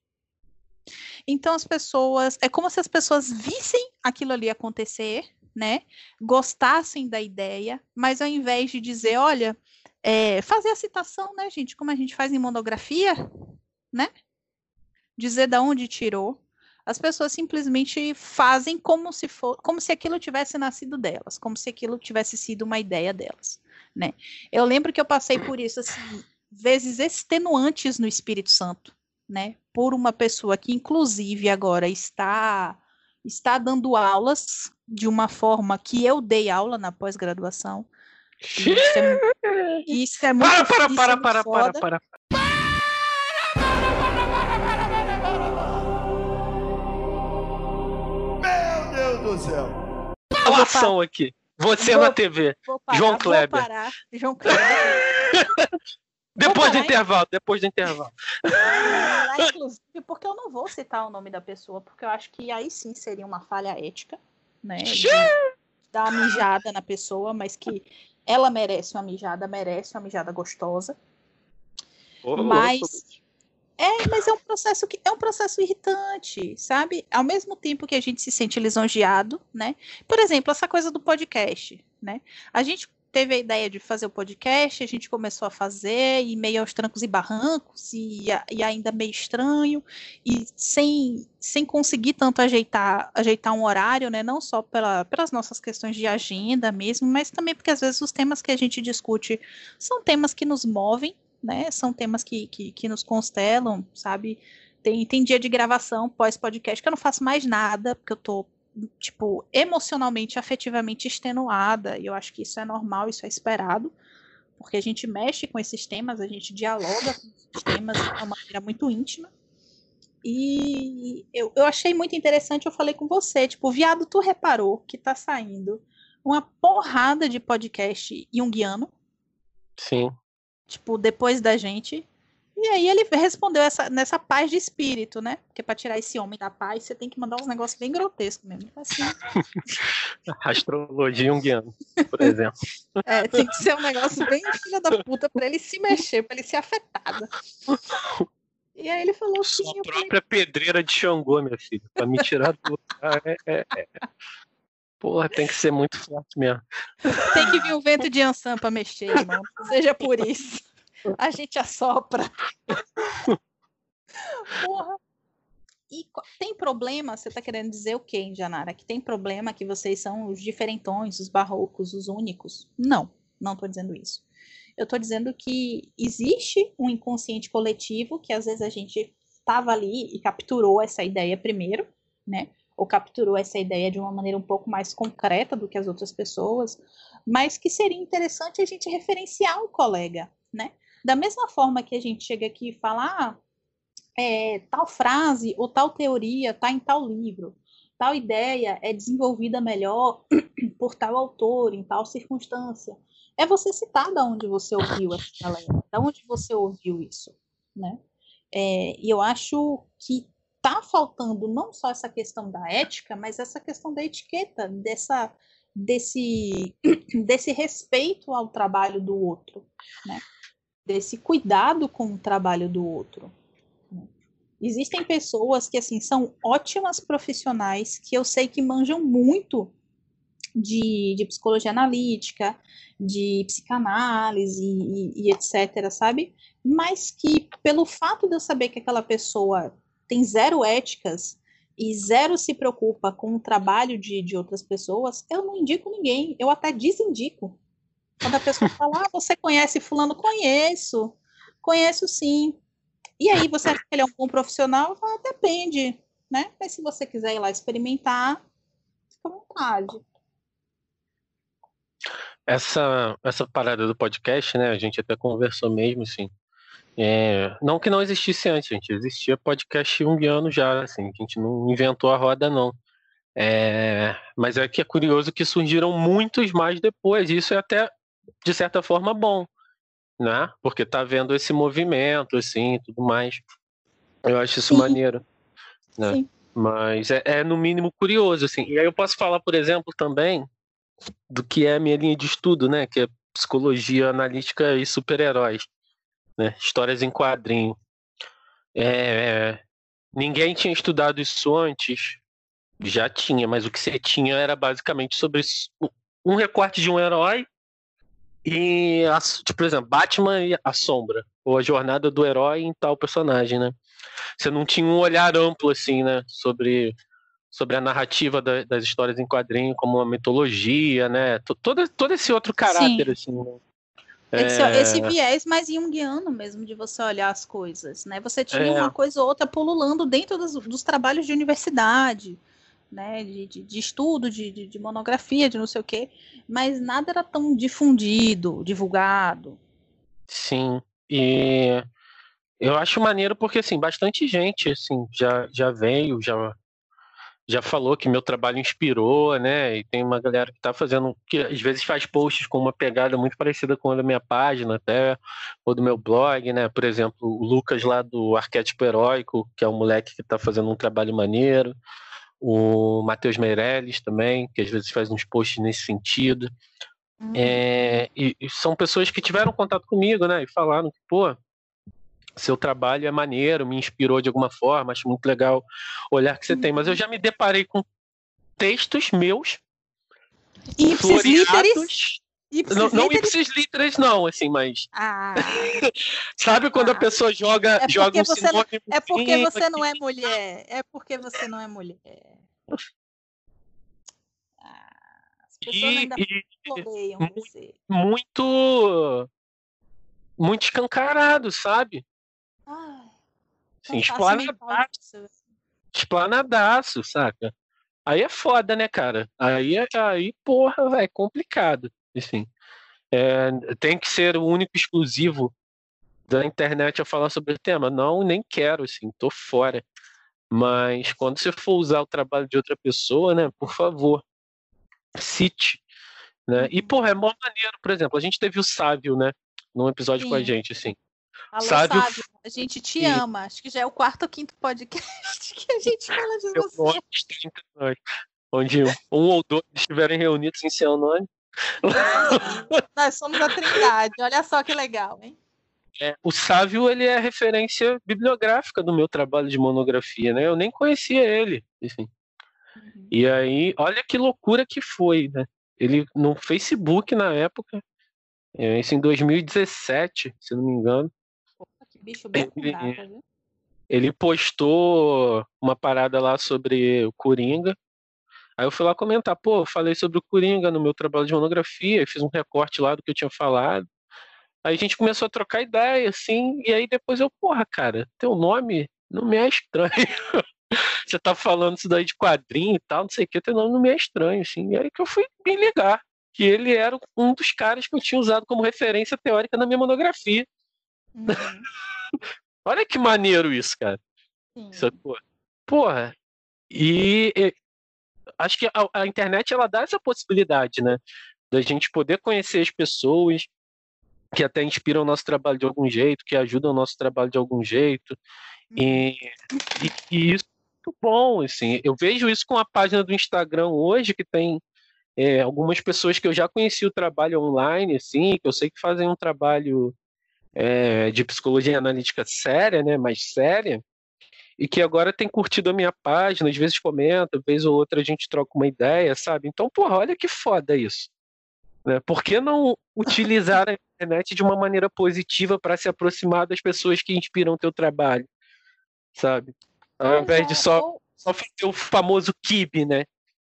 Então as pessoas, é como se as pessoas vissem aquilo ali acontecer, né? Gostassem da ideia, mas ao invés de dizer, olha, é, fazer a citação, né, gente, como a gente faz em monografia, né? Dizer da onde tirou, as pessoas simplesmente fazem como se for, como se aquilo tivesse nascido delas, como se aquilo tivesse sido uma ideia delas, né? Eu lembro que eu passei por isso assim, vezes extenuantes no Espírito Santo, né? Por uma pessoa que inclusive agora está está dando aulas de uma forma que eu dei aula na pós-graduação. Isso é, isso é muito para, para, para, para, para, para, para. Relação aqui. Você vou, na TV. Parar, João Kleber. João Kleber. depois do intervalo, depois do intervalo. inclusive, porque eu não vou citar o nome da pessoa, porque eu acho que aí sim seria uma falha ética, né? Dar uma mijada na pessoa, mas que ela merece uma mijada, merece uma mijada gostosa. Oh, mas é, mas é um processo que é um processo irritante, sabe? Ao mesmo tempo que a gente se sente lisonjeado, né? Por exemplo, essa coisa do podcast, né? A gente teve a ideia de fazer o podcast, a gente começou a fazer, e meio aos trancos e barrancos, e, e ainda meio estranho, e sem, sem conseguir tanto ajeitar, ajeitar um horário, né? Não só pela, pelas nossas questões de agenda mesmo, mas também porque às vezes os temas que a gente discute são temas que nos movem, né? São temas que, que, que nos constelam, sabe? Tem, tem dia de gravação pós-podcast que eu não faço mais nada, porque eu tô, tipo, emocionalmente, afetivamente extenuada, e eu acho que isso é normal, isso é esperado, porque a gente mexe com esses temas, a gente dialoga com esses temas de uma maneira muito íntima. E eu, eu achei muito interessante, eu falei com você, tipo, viado, tu reparou que tá saindo uma porrada de podcast junguiano? Sim tipo, depois da gente. E aí ele respondeu essa, nessa paz de espírito, né? Porque para tirar esse homem da paz, você tem que mandar uns negócios bem grotescos mesmo. Assim. Astrologia junguiana, por exemplo. É, tem que ser um negócio bem filha da puta para ele se mexer, para ele ser afetado. E aí ele falou assim. Sua própria falei... pedreira de Xangô, meu filho, para me tirar do. É, é, é. Porra, tem que ser muito forte mesmo. Tem que vir o vento de Ansan pra mexer, irmão. Seja por isso. A gente assopra. Porra. E tem problema, você tá querendo dizer o quê, Janara? Que tem problema que vocês são os diferentões, os barrocos, os únicos? Não. Não estou dizendo isso. Eu estou dizendo que existe um inconsciente coletivo que às vezes a gente estava ali e capturou essa ideia primeiro, né? Ou capturou essa ideia de uma maneira um pouco mais concreta do que as outras pessoas, mas que seria interessante a gente referenciar o colega, né? Da mesma forma que a gente chega aqui e fala, ah, é, tal frase ou tal teoria está em tal livro, tal ideia é desenvolvida melhor por tal autor, em tal circunstância. É você citar da onde você ouviu essa galera, da onde você ouviu isso, né? É, e eu acho que tá faltando não só essa questão da ética, mas essa questão da etiqueta, dessa, desse, desse respeito ao trabalho do outro, né? desse cuidado com o trabalho do outro. Existem pessoas que assim são ótimas profissionais que eu sei que manjam muito de, de psicologia analítica, de psicanálise e, e, etc, sabe? Mas que pelo fato de eu saber que aquela pessoa tem zero éticas e zero se preocupa com o trabalho de, de outras pessoas, eu não indico ninguém, eu até desindico. Quando a pessoa fala, ah, você conhece fulano? Conheço, conheço sim. E aí, você acha que ele é um bom profissional? Ah, depende, né? Mas se você quiser ir lá experimentar, fica à vontade essa, essa parada do podcast, né? A gente até conversou mesmo, assim. É, não que não existisse antes, gente. Existia podcast junguiano já, assim. A gente não inventou a roda, não. É, mas é que é curioso que surgiram muitos mais depois. Isso é até, de certa forma, bom, né? Porque tá vendo esse movimento, assim, tudo mais. Eu acho isso Sim. maneiro. Né? Sim. Mas é, é, no mínimo curioso, assim. E aí eu posso falar, por exemplo, também do que é a minha linha de estudo, né? Que é psicologia analítica e super-heróis, né? Histórias em quadrinho. É, ninguém tinha estudado isso antes, já tinha, mas o que você tinha era basicamente sobre um recorte de um herói e, tipo, por exemplo, Batman e a sombra, ou a jornada do herói em tal personagem, né? Você não tinha um olhar amplo assim, né, sobre sobre a narrativa da, das histórias em quadrinho como uma mitologia, né? Todo, todo esse outro caráter, Sim. assim. Né? Esse, é... esse, viés mais junguiano mesmo de você olhar as coisas, né? Você tinha é... uma coisa ou outra pululando dentro dos, dos trabalhos de universidade, né? De, de, de estudo, de, de, de, monografia, de não sei o quê, mas nada era tão difundido, divulgado. Sim, e eu acho maneiro porque, assim, bastante gente, assim, já, já veio, já já falou que meu trabalho inspirou, né? E tem uma galera que está fazendo, que às vezes faz posts com uma pegada muito parecida com a da minha página, até, ou do meu blog, né? Por exemplo, o Lucas lá do Arquétipo Heróico, que é um moleque que está fazendo um trabalho maneiro. O Matheus Meirelles também, que às vezes faz uns posts nesse sentido. Uhum. É, e, e são pessoas que tiveram contato comigo, né? E falaram que, pô, seu trabalho é maneiro, me inspirou de alguma forma, acho muito legal o olhar que você tem. Mas eu já me deparei com textos meus ipsis literis, não, não ipsis literis não, assim, mas ah. sabe quando ah. a pessoa joga, é joga um você não, É porque você não é mulher. É porque você não é mulher. Ah, as pessoas e, ainda e, você. Muito muito escancarado, sabe? Sim, esplanadaço. Esplanadaço, saca? Aí é foda, né, cara? Aí, é, aí porra, é complicado. Assim, é, tem que ser o único exclusivo da internet a falar sobre o tema. Não, nem quero, assim, tô fora. Mas quando você for usar o trabalho de outra pessoa, né, por favor, cite. Né? E, uhum. porra, é mó maneiro, por exemplo, a gente teve o Sávio, né, num episódio Sim. com a gente, assim. Alô, Sábio, Sábio, a gente te ama. Acho que já é o quarto ou quinto podcast que a gente fala de você. Onde um ou dois estiverem reunidos em seu nome. Nós somos a trindade. Olha só que legal, hein? É, o Sávio ele é referência bibliográfica do meu trabalho de monografia, né? Eu nem conhecia ele, enfim. Uhum. E aí, olha que loucura que foi, né? Ele no Facebook na época, é, isso em 2017, se não me engano, Bicho bem ele, data? Ele postou uma parada lá sobre o Coringa. Aí eu fui lá comentar, pô, falei sobre o Coringa no meu trabalho de monografia, fiz um recorte lá do que eu tinha falado. Aí a gente começou a trocar ideia, assim, e aí depois eu, porra, cara, teu nome não me é estranho. Você tá falando isso daí de quadrinho e tal, não sei o que, teu nome não me é estranho, assim. E aí que eu fui me ligar que ele era um dos caras que eu tinha usado como referência teórica na minha monografia. Uhum. Olha que maneiro isso, cara. Isso, é, porra. porra. E, e acho que a, a, internet ela dá essa possibilidade, né? Da gente poder conhecer as pessoas que até inspiram o nosso trabalho de algum jeito, que ajudam o nosso trabalho de algum jeito. E, e, e isso é muito bom, assim. Eu vejo isso com a página do Instagram hoje, que tem é, algumas pessoas que eu já conheci o trabalho online, assim, que eu sei que fazem um trabalho é, de psicologia analítica séria, né, mais séria, e que agora tem curtido a minha página, às vezes comenta, vez ou outra a gente troca uma ideia, sabe? Então, porra, olha que foda isso. Né? Por que não utilizar a internet de uma maneira positiva para se aproximar das pessoas que inspiram o teu trabalho, sabe? Ao invés de só, só fazer o famoso kibe, né?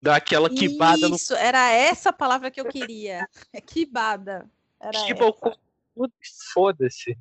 Dar aquela quibada no. Isso, era essa palavra que eu queria. É quibada. Era Kiba Foda-se.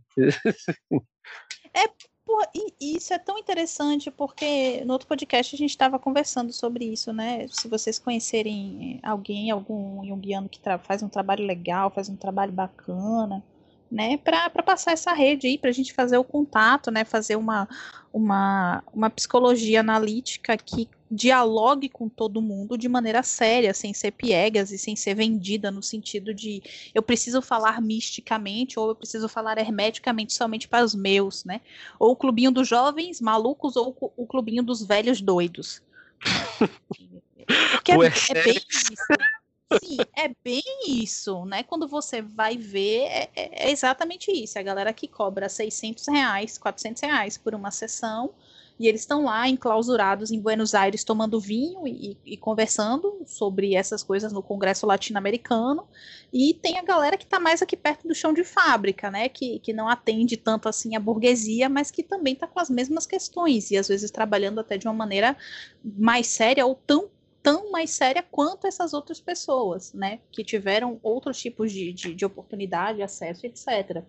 É, porra, e isso é tão interessante porque no outro podcast a gente estava conversando sobre isso, né? Se vocês conhecerem alguém, algum junguiano que faz um trabalho legal, faz um trabalho bacana, né, para passar essa rede aí, para a gente fazer o contato, né, fazer uma, uma, uma psicologia analítica que dialogue com todo mundo de maneira séria, sem ser piegas e sem ser vendida no sentido de eu preciso falar misticamente ou eu preciso falar hermeticamente somente para os meus, né? Ou o clubinho dos jovens malucos ou o clubinho dos velhos doidos. Que é, é bem isso. Sim, é bem isso, né? Quando você vai ver, é, é, é, exatamente isso. A galera que cobra 600 reais, 400 reais por uma sessão, e eles estão lá enclausurados em Buenos Aires tomando vinho e, e, conversando sobre essas coisas no Congresso Latino-Americano. E tem a galera que está mais aqui perto do chão de fábrica, né? Que, que não atende tanto assim a burguesia, mas que também está com as mesmas questões e às vezes trabalhando até de uma maneira mais séria ou tão tão mais séria quanto essas outras pessoas, né? Que tiveram outros tipos de, de, de oportunidade, acesso, etc.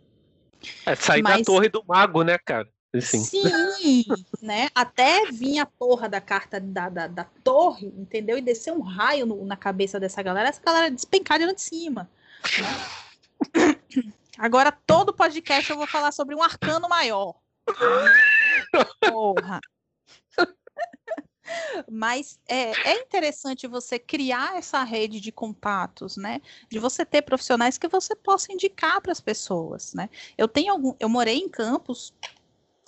É sair Mas... da torre do mago, né, cara? Assim. Sim, né? Até vir a porra da carta da, da, da torre, entendeu? E descer um raio no, na cabeça dessa galera, essa galera despencar de lá de cima. Né? Agora, todo podcast eu vou falar sobre um arcano maior. Porra. Mas é, é, interessante você criar essa rede de contatos, né? De você ter profissionais que você possa indicar para as pessoas, né? Eu tenho algum, eu morei em Campos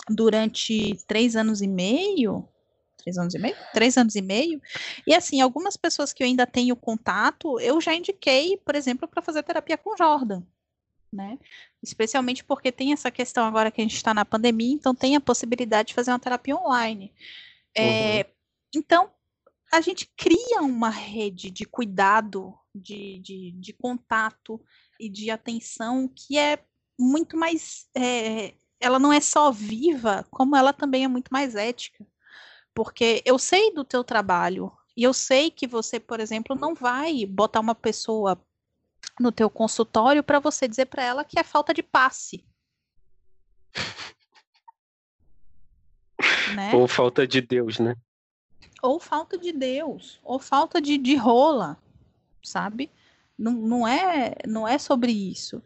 durante três anos e meio, três anos e meio, três anos e meio, e assim algumas pessoas que eu ainda tenho contato, eu já indiquei, por exemplo, para fazer terapia com Jordan. Né? Especialmente porque tem essa questão agora que a gente está na pandemia, então tem a possibilidade de fazer uma terapia online. É, uhum. Então, a gente cria uma rede de cuidado, de, de, de contato e de atenção que é muito mais. É, ela não é só viva, como ela também é muito mais ética. Porque eu sei do teu trabalho e eu sei que você, por exemplo, não vai botar uma pessoa no teu consultório para você dizer para ela que é falta de passe. né? Ou falta de Deus, né? Ou falta de Deus, ou falta de, de rola, sabe? Não, não, é, não é sobre isso,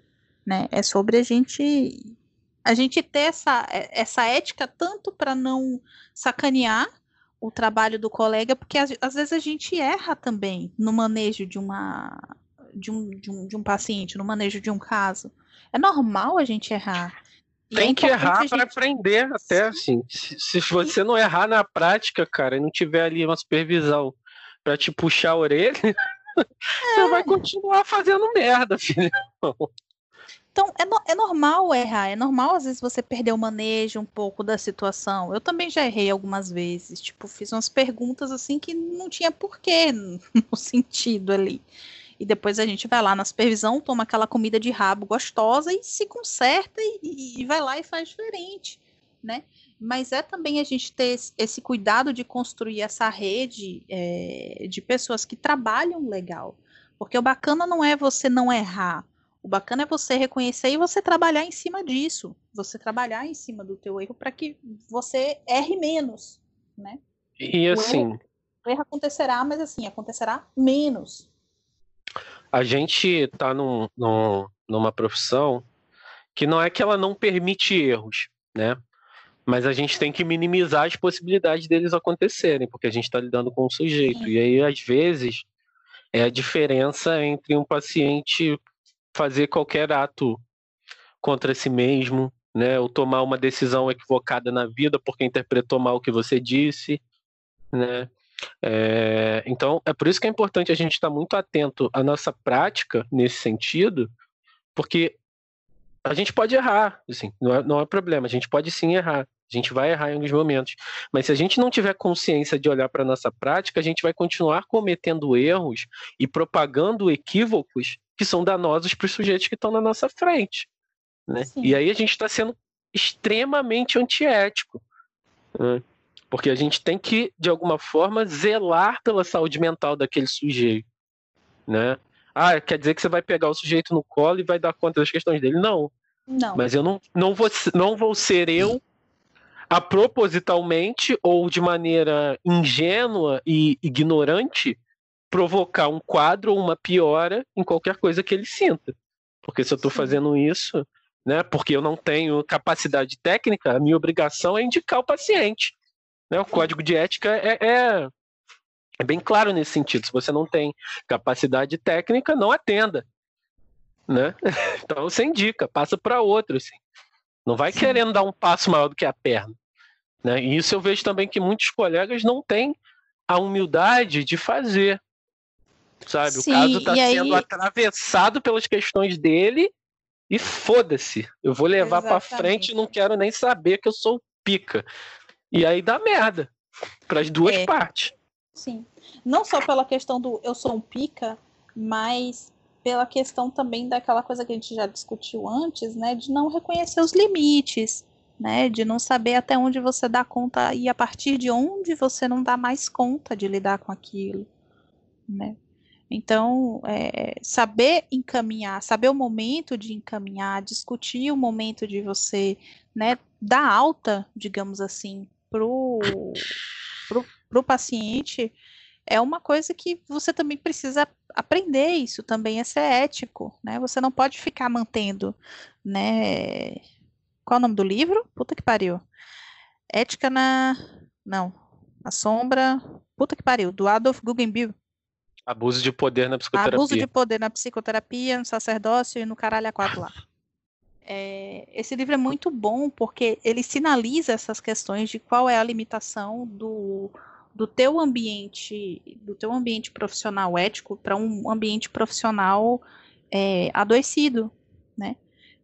né? É sobre a gente a gente ter essa, essa ética tanto para não sacanear o trabalho do colega, porque às, às, vezes a gente erra também no manejo de uma de um, de um, de um paciente, no manejo de um caso. É normal a gente errar. Tem que errar para aprender até, assim. Se, se, você não errar na prática, cara, e não tiver ali uma supervisão para te puxar a orelha, é. você vai continuar fazendo merda, filho. Então, é, no, é normal errar, é normal às vezes você perder o manejo um pouco da situação. Eu também já errei algumas vezes, tipo, fiz umas perguntas assim que não tinha porquê no sentido ali. E depois a gente vai lá na supervisão, toma aquela comida de rabo gostosa e se conserta e, e vai lá e faz diferente. né? Mas é também a gente ter esse cuidado de construir essa rede é, de pessoas que trabalham legal. Porque o bacana não é você não errar. O bacana é você reconhecer e você trabalhar em cima disso. Você trabalhar em cima do teu erro para que você erre menos, né? E assim... O erro, o erro acontecerá, mas assim, acontecerá menos. A gente está num, num, numa profissão que não é que ela não permite erros, né? Mas a gente tem que minimizar as possibilidades deles acontecerem, porque a gente está lidando com um sujeito. E aí, às vezes, é a diferença entre um paciente fazer qualquer ato contra si mesmo, né? Ou tomar uma decisão equivocada na vida porque interpretou mal o que você disse, né? É, então, é por isso que é importante a gente estar muito atento à nossa prática nesse sentido, porque a gente pode errar, assim, não é, não é problema, a gente pode sim errar, a gente vai errar em alguns momentos, mas se a gente não tiver consciência de olhar para a nossa prática, a gente vai continuar cometendo erros e propagando equívocos que são danosos para os sujeitos que estão na nossa frente. Né? E aí a gente está sendo extremamente antiético. Né? Porque a gente tem que, de alguma forma, zelar pela saúde mental daquele sujeito. Né? Ah, quer dizer que você vai pegar o sujeito no colo e vai dar conta das questões dele? Não. Não. Mas eu não, não, vou, não vou ser eu a propositalmente ou de maneira ingênua e ignorante provocar um quadro ou uma piora em qualquer coisa que ele sinta. Porque se eu estou fazendo isso, né, porque eu não tenho capacidade técnica, a minha obrigação é indicar o paciente. Né? O código de ética é, é, é bem claro nesse sentido. Se você não tem capacidade técnica, não atenda. Né? Então você indica, passa para outro. Assim. Não vai Sim. querendo dar um passo maior do que a perna. Né? E isso eu vejo também que muitos colegas não têm a humildade de fazer. Sabe? Sim, o caso está sendo aí... atravessado pelas questões dele e foda-se. Eu vou levar para frente e não quero nem saber que eu sou pica. E aí dá merda para as duas é. partes. Sim. Não só pela questão do eu sou um pica, mas pela questão também daquela coisa que a gente já discutiu antes, né, de não reconhecer os limites, né, de não saber até onde você dá conta e a partir de onde você não dá mais conta de lidar com aquilo, né. Então, é, saber encaminhar, saber o momento de encaminhar, discutir o momento de você, né, dar alta, digamos assim, pro, pro, pro paciente, é uma coisa que você também precisa aprender isso também é ser ético, né? Você não pode ficar mantendo, né? Qual é o nome do livro? Puta que pariu. Ética na não, a sombra. Puta que pariu, do Adolf Guggenbill. Abuso de poder na psicoterapia. Abuso de poder na psicoterapia, no sacerdócio e no caralho a quatro lá. É, esse livro é muito bom porque ele sinaliza essas questões de qual é a limitação do, do teu ambiente, do teu ambiente profissional ético para um ambiente profissional é, adoecido, né?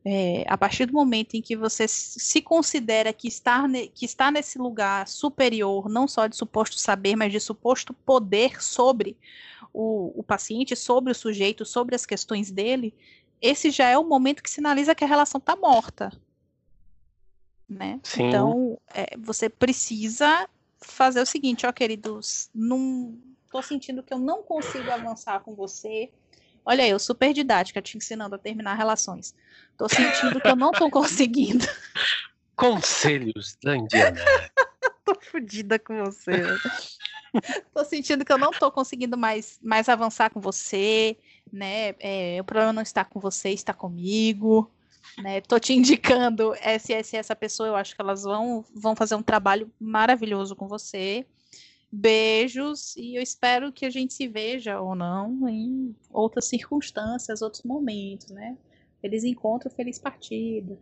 É, a partir do momento em que você se considera que está, que está nesse lugar superior, não só de suposto saber, mas de suposto poder sobre o, o paciente, sobre o sujeito, sobre as questões dele, esse já é o momento que sinaliza que a relação está morta. Né? Sim. Então, é, você precisa fazer o seguinte, ó, queridos, não tô sentindo que eu não consigo avançar com você. Olha, eu super didática te ensinando a terminar relações. Tô sentindo que eu não tô conseguindo. Conselhos da Indiana. tô fodida com você. tô sentindo que eu não tô conseguindo mais, mais avançar com você né? É, o problema não está com você, está comigo. Né? Tô te indicando essa essa essa pessoa, eu acho que elas vão, vão fazer um trabalho maravilhoso com você. Beijos e eu espero que a gente se veja ou não em outras circunstâncias, outros momentos, né? Feliz encontro, feliz partida.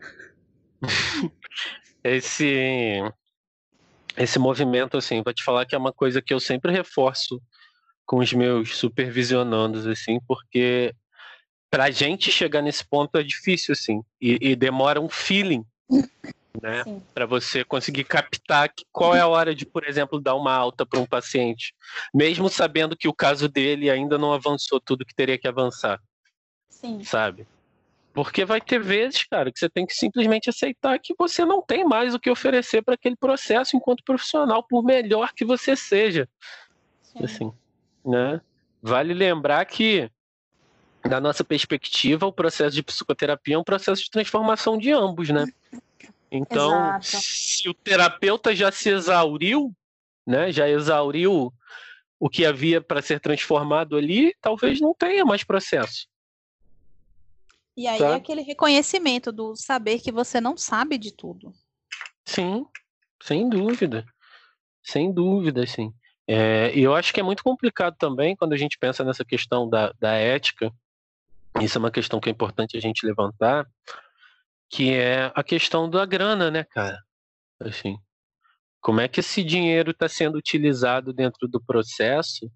Esse esse movimento assim, vou te falar que é uma coisa que eu sempre reforço com os meus supervisionandos, assim, porque pra gente chegar nesse ponto é difícil, assim, e, e demora um feeling, né, para você conseguir captar que, qual é a hora de, por exemplo, dar uma alta para um paciente, mesmo sabendo que o caso dele ainda não avançou tudo que teria que avançar, Sim. sabe? Porque vai ter vezes, cara, que você tem que simplesmente aceitar que você não tem mais o que oferecer para aquele processo enquanto profissional, por melhor que você seja. Sim. Assim, né? Vale lembrar que, da nossa perspectiva, o processo de psicoterapia é um processo de transformação de ambos, né? Então, Exato. se o terapeuta já se exauriu, né, já exauriu o que havia para ser transformado ali, talvez não tenha mais processo. E aí tá? é aquele reconhecimento do saber que você não sabe de tudo. Sim, sem dúvida. Sem dúvida, sim. É, e eu acho que é muito complicado também quando a gente pensa nessa questão da, da ética. Isso é uma questão que é importante a gente levantar, que é a questão da grana, né, cara? Assim, como é que esse dinheiro está sendo utilizado dentro do processo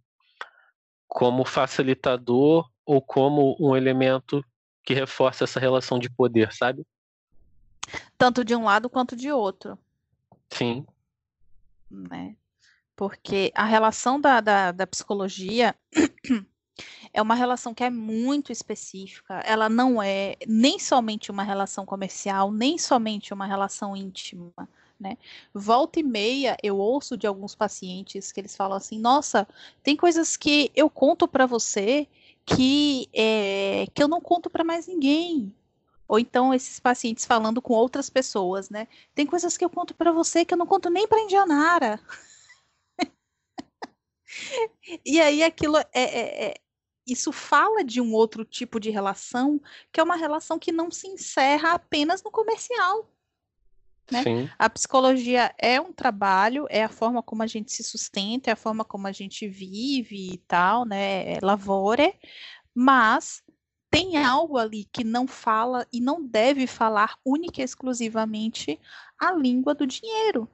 como facilitador ou como um elemento que reforça essa relação de poder, sabe? Tanto de um lado quanto de outro. Sim. Né? Porque a relação da, da, da psicologia é uma relação que é muito específica. Ela não é nem somente uma relação comercial, nem somente uma relação íntima. Né? Volta e meia eu ouço de alguns pacientes que eles falam assim: nossa, tem coisas que eu conto para você que, é, que eu não conto para mais ninguém. Ou então esses pacientes falando com outras pessoas, né? Tem coisas que eu conto para você que eu não conto nem para Indianara. e aí aquilo é, é, é, isso fala de um outro tipo de relação, que é uma relação que não se encerra apenas no comercial. Né? A psicologia é um trabalho, é a forma como a gente se sustenta, é a forma como a gente vive e tal, né? É lavore, mas tem algo ali que não fala e não deve falar única e exclusivamente a língua do dinheiro,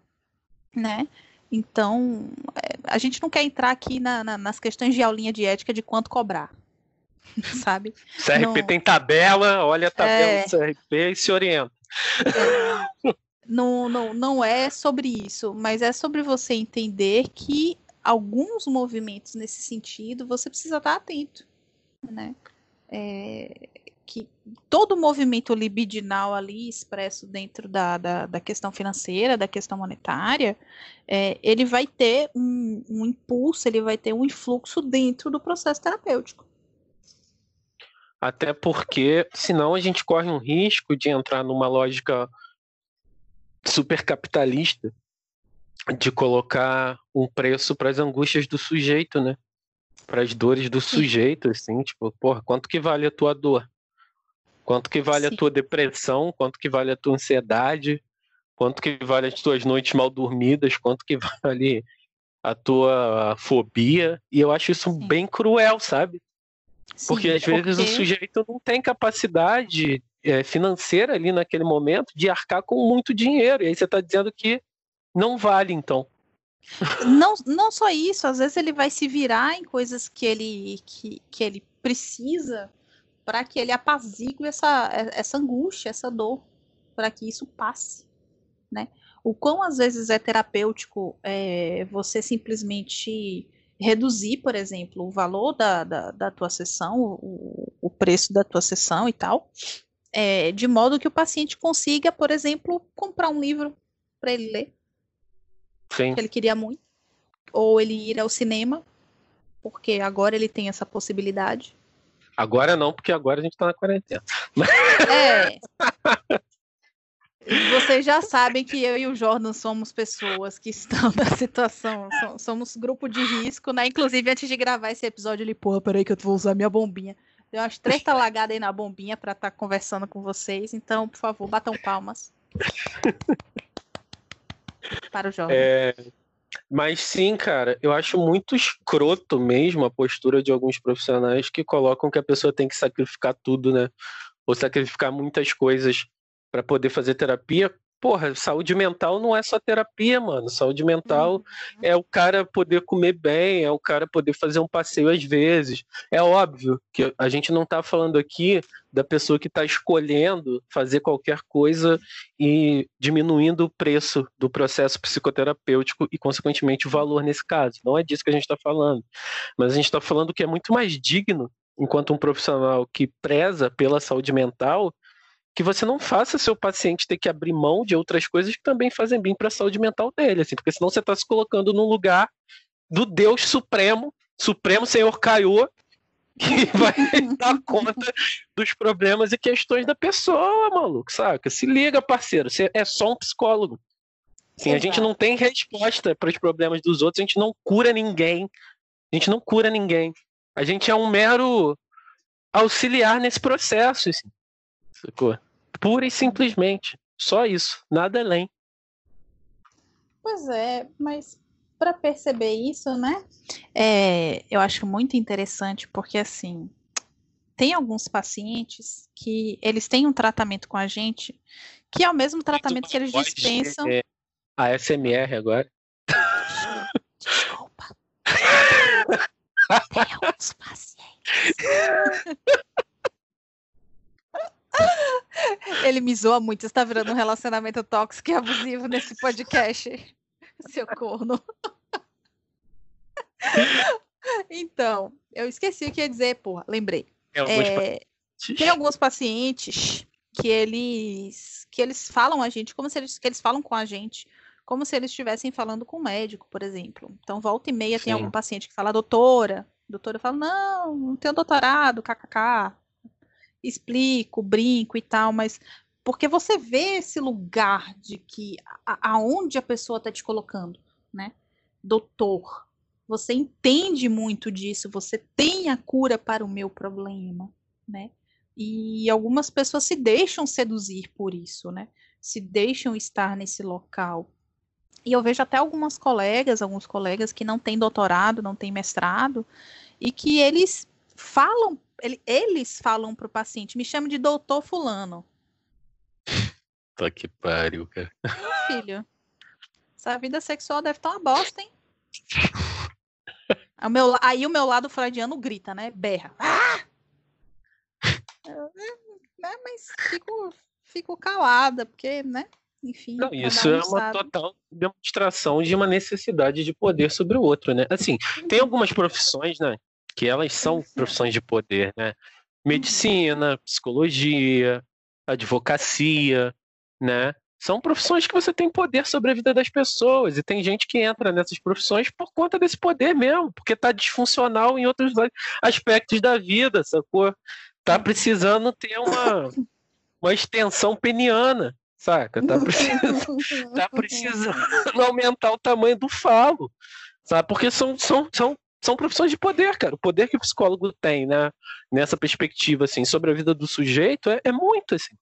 né? Então, é, a gente não quer entrar aqui na, na, nas questões de aulinha de ética de quanto cobrar, sabe? CRP não... tem tabela, olha a tabela é... do CRP e se orienta. É não, não, não é sobre isso, mas é sobre você entender que alguns movimentos nesse sentido você precisa estar atento, né? É, todo movimento libidinal ali expresso dentro da, da, da questão financeira, da questão monetária, é, ele vai ter um, um impulso, ele vai ter um influxo dentro do processo terapêutico. Até porque, senão a gente corre um risco de entrar numa lógica super capitalista de colocar um preço para as angústias do sujeito, né? Para as dores do sujeito, assim, tipo, porra, quanto que vale a tua dor? Quanto que vale Sim. a tua depressão? Quanto que vale a tua ansiedade? Quanto que vale as tuas noites mal dormidas? Quanto que vale a tua fobia? E eu acho isso Sim. bem cruel, sabe? Sim, porque às porque... vezes o sujeito não tem capacidade é, financeira ali naquele momento de arcar com muito dinheiro. E aí você está dizendo que não vale, então. Não, não só isso, às vezes ele vai se virar em coisas que ele, que, que ele precisa para que ele apazigue essa, essa angústia, essa dor, para que isso passe, né? O quão às vezes é terapêutico é, você simplesmente reduzir, por exemplo, o valor da, da, da tua sessão, o, o preço da tua sessão e tal, é, de modo que o paciente consiga, por exemplo, comprar um livro para ele ler, Sim. que ele queria muito, ou ele ir ao cinema, porque agora ele tem essa possibilidade. Agora não, porque agora a gente está na quarentena. É. Vocês já sabem que eu e o Jordan somos pessoas que estão na situação, somos grupo de risco, né? Inclusive, antes de gravar esse episódio, ele, porra, peraí que eu vou usar minha bombinha. Deu umas três talagadas aí na bombinha para estar tá conversando com vocês. Então, por favor, batam palmas. para o Jorge. É, mas sim, cara, eu acho muito escroto mesmo a postura de alguns profissionais que colocam que a pessoa tem que sacrificar tudo, né? Ou sacrificar muitas coisas para poder fazer terapia, porra, saúde mental não é só terapia, mano. Saúde mental uhum. é o cara poder comer bem, é o cara poder fazer um passeio às vezes. É óbvio que a gente não tá falando aqui da pessoa que está escolhendo fazer qualquer coisa e diminuindo o preço do processo psicoterapêutico e, consequentemente, o valor nesse caso. Não é disso que a gente está falando. Mas a gente está falando que é muito mais digno enquanto um profissional que preza pela saúde mental, que você não faça seu paciente ter que abrir mão de outras coisas que também fazem bem para a saúde mental dele, assim, porque senão você está se colocando no lugar do Deus Supremo, Supremo Senhor Caiô, que vai dar conta dos problemas e questões da pessoa, maluco, saca? Se liga, parceiro, você é só um psicólogo. Sim, a gente não tem resposta para os problemas dos outros, a gente não cura ninguém. A gente não cura ninguém. A gente é um mero auxiliar nesse processo, assim, sacou? Pura e simplesmente. Só isso, nada além. Pois é, mas para perceber isso, né? É, eu acho muito interessante porque assim tem alguns pacientes que eles têm um tratamento com a gente que é o mesmo tratamento que eles dispensam. É, a SMR agora. Desculpa. tem alguns pacientes. Ele me zoa muito, está virando um relacionamento tóxico e abusivo nesse podcast. Seu corno. Então, eu esqueci o que ia dizer, porra. Lembrei. É, tem alguns pacientes que eles que eles falam a gente como se eles que eles falam com a gente como se eles estivessem falando com o médico, por exemplo. Então, volta e meia Sim. tem algum paciente que fala doutora, doutora fala não, não tenho doutorado, kkk. Explico, brinco e tal, mas porque você vê esse lugar de que a, aonde a pessoa está te colocando, né? Doutor, você entende muito disso, você tem a cura para o meu problema, né? E algumas pessoas se deixam seduzir por isso, né? Se deixam estar nesse local. E eu vejo até algumas colegas, alguns colegas que não têm doutorado, não têm mestrado, e que eles falam, eles falam para o paciente, me chame de doutor fulano. Tá que pariu, cara. Filho, essa vida sexual deve estar uma bosta, hein? O meu, aí o meu lado freudiano grita, né? Berra. Ah! Eu, né? Mas fico, fico calada, porque, né? Enfim. Não, isso é uma sabe. total demonstração de uma necessidade de poder sobre o outro, né? Assim, tem algumas profissões, né? Que elas são profissões de poder, né? Medicina, psicologia, advocacia, né? São profissões que você tem poder sobre a vida das pessoas. E tem gente que entra nessas profissões por conta desse poder mesmo, porque tá disfuncional em outros aspectos da vida, sacou? Tá precisando ter uma, uma extensão peniana, saca? Tá precisando, tá precisando aumentar o tamanho do falo, sabe? Porque são, são, são, são profissões de poder, cara. O poder que o psicólogo tem, né? Nessa perspectiva, assim, sobre a vida do sujeito é, é muito, assim.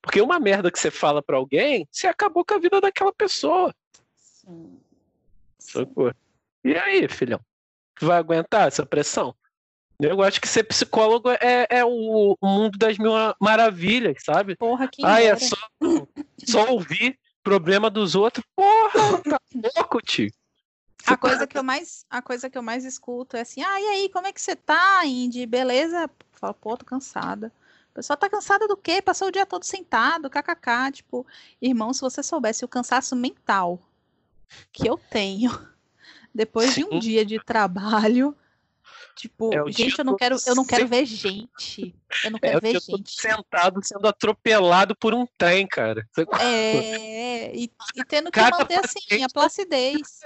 Porque uma merda que você fala para alguém, você acabou com a vida daquela pessoa. Sim. Sacou? E aí, filhão? Vai aguentar essa pressão? Eu acho que ser psicólogo é, é o, o mundo das mil maravilhas, sabe? Porra, que Ai, é só, só ouvir problema dos outros. Porra, tá louco, tio. A coisa que eu mais, a coisa que eu mais escuto é assim: "Ah, e aí, como é que você tá, Indy? Beleza?" Falo, pô, tô cansada pessoa tá cansada do quê? Passou o dia todo sentado, kkk. Tipo, irmão, se você soubesse o cansaço mental que eu tenho depois Sim. de um dia de trabalho. Tipo, é gente, eu não quero, eu não quero ver gente. Eu não é quero é ver gente. sentado sendo atropelado por um trem, cara. É, e, e tendo que cada manter assim, a placidez.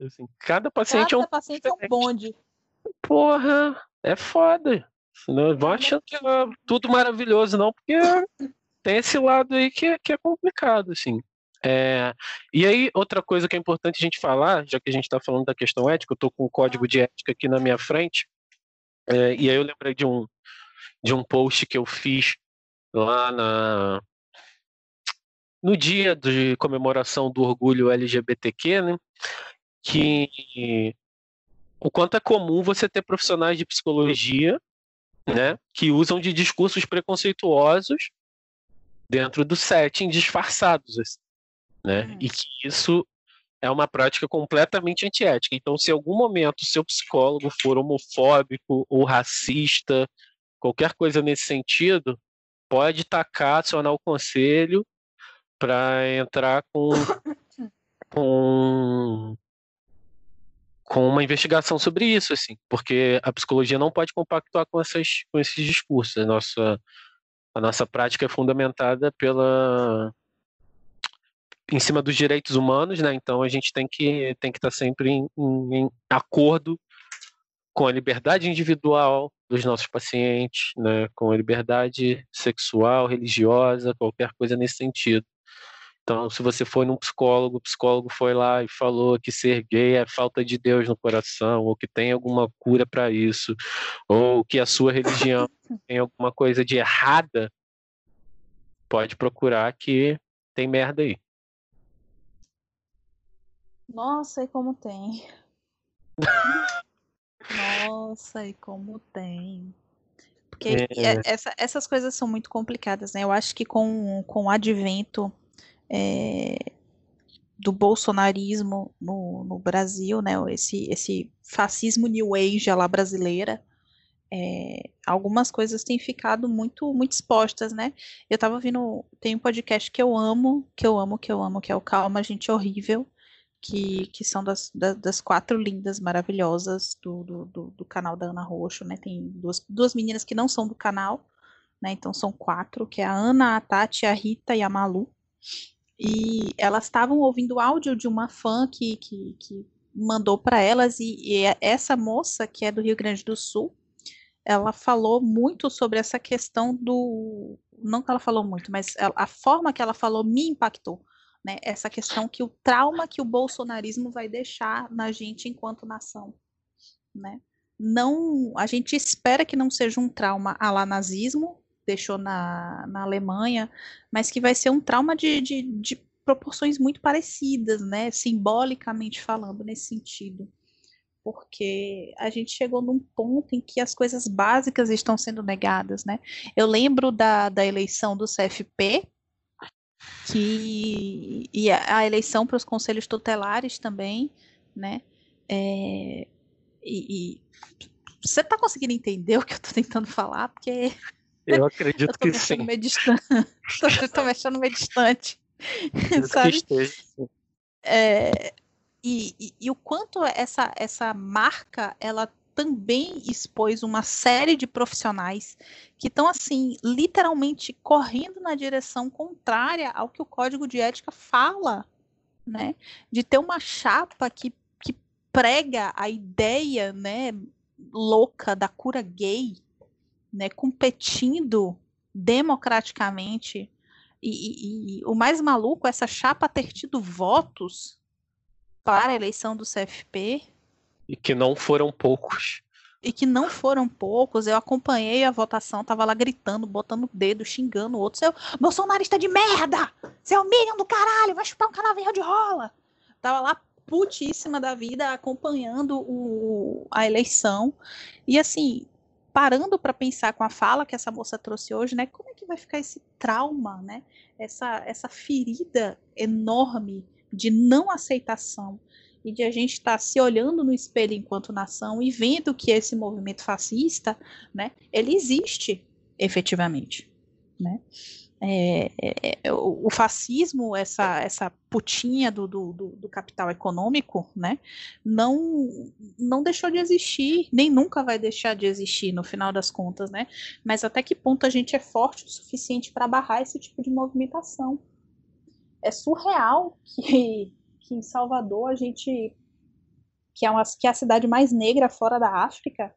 Assim, cada paciente cada é um paciente é um bonde. Porra, é foda. Não vão achando que é tudo maravilhoso, não, porque tem esse lado aí que é, que é complicado, assim. É, e aí, outra coisa que é importante a gente falar, já que a gente está falando da questão ética, eu estou com o código de ética aqui na minha frente, é, e aí eu lembrei de um, de um post que eu fiz lá na, no dia de comemoração do orgulho LGBTQ, né, que o quanto é comum você ter profissionais de psicologia né, que usam de discursos preconceituosos dentro do setting disfarçados, assim, né? Uhum. E que isso é uma prática completamente antiética. Então, se em algum momento seu psicólogo for homofóbico ou racista, qualquer coisa nesse sentido, pode tacar, acionar o conselho para entrar com, com com uma investigação sobre isso, assim, porque a psicologia não pode compactuar com, essas, com esses discursos. A nossa, a nossa prática é fundamentada pela em cima dos direitos humanos, né? Então a gente tem que tem que estar sempre em, em, acordo com a liberdade individual dos nossos pacientes, né? Com a liberdade sexual, religiosa, qualquer coisa nesse sentido. Então, se você foi num psicólogo, o psicólogo foi lá e falou que ser gay é falta de Deus no coração, ou que tem alguma cura para isso, ou que a sua religião tem alguma coisa de errada, pode procurar que tem merda aí. Nossa, e como tem. Nossa, e como tem. Porque é. essa, essas coisas são muito complicadas, né? Eu acho que com, com o advento é, do bolsonarismo no, no, Brasil, né? Esse, esse fascismo new age lá brasileira, é, algumas coisas têm ficado muito muito expostas, né? Eu tava ouvindo, tem um podcast que eu amo, que eu amo, que eu amo, que é o Calma, Gente Horrível, que, que são das, das, das quatro lindas maravilhosas do, do, do, do, canal da Ana Roxo, né? Tem duas, duas meninas que não são do canal, né? Então são quatro, que é a Ana, a Tati, a Rita e a Malu. E elas estavam ouvindo áudio de uma fã que, que, que mandou para elas, e, e essa moça, que é do Rio Grande do Sul, ela falou muito sobre essa questão do. Não que ela falou muito, mas a forma que ela falou me impactou né? Essa questão que o trauma que o bolsonarismo vai deixar na gente enquanto nação, né? Não, a gente espera que não seja um trauma a lá nazismo, deixou na, na Alemanha, mas que vai ser um trauma de, de, de proporções muito parecidas, né? Simbolicamente falando, nesse sentido porque a gente chegou num ponto em que as coisas básicas estão sendo negadas, né? Eu lembro da, da eleição do CFP, que e a, eleição para os conselhos tutelares também, né? É, e, e, você está conseguindo entender o que eu estou tentando falar? Porque eu acredito eu que sim. Meio distante. Estou me achando meio distante. sabe? É, e, e, e, o quanto essa, essa marca ela também expôs uma série de profissionais que estão, assim, literalmente correndo na direção contrária ao que o código de ética fala, né? De ter uma chapa que, que prega a ideia, né, louca da cura gay, né, competindo democraticamente. E, e, e o mais maluco, essa chapa ter tido votos para a eleição do CFP, e que não foram poucos. E que não foram poucos. Eu acompanhei a votação, tava lá gritando, botando o dedo, xingando o outro. Seu bolsonarista de merda! Seu Minion do caralho, vai chupar um canavial de rola! Tava lá putíssima da vida, acompanhando o, a eleição. E assim, parando para pensar com a fala que essa moça trouxe hoje, né? Como é que vai ficar esse trauma, né? Essa, essa ferida enorme de não aceitação e de a gente estar tá se olhando no espelho enquanto nação e vendo que esse movimento fascista, né, ele existe efetivamente, né? É, é, é o, fascismo, essa, essa putinha do, do, do, capital econômico, né, não, não deixou de existir, nem nunca vai deixar de existir no final das contas, né, mas até que ponto a gente é forte o suficiente para barrar esse tipo de movimentação. É surreal que que em Salvador a gente, que é, uma, que é a cidade mais negra fora da África,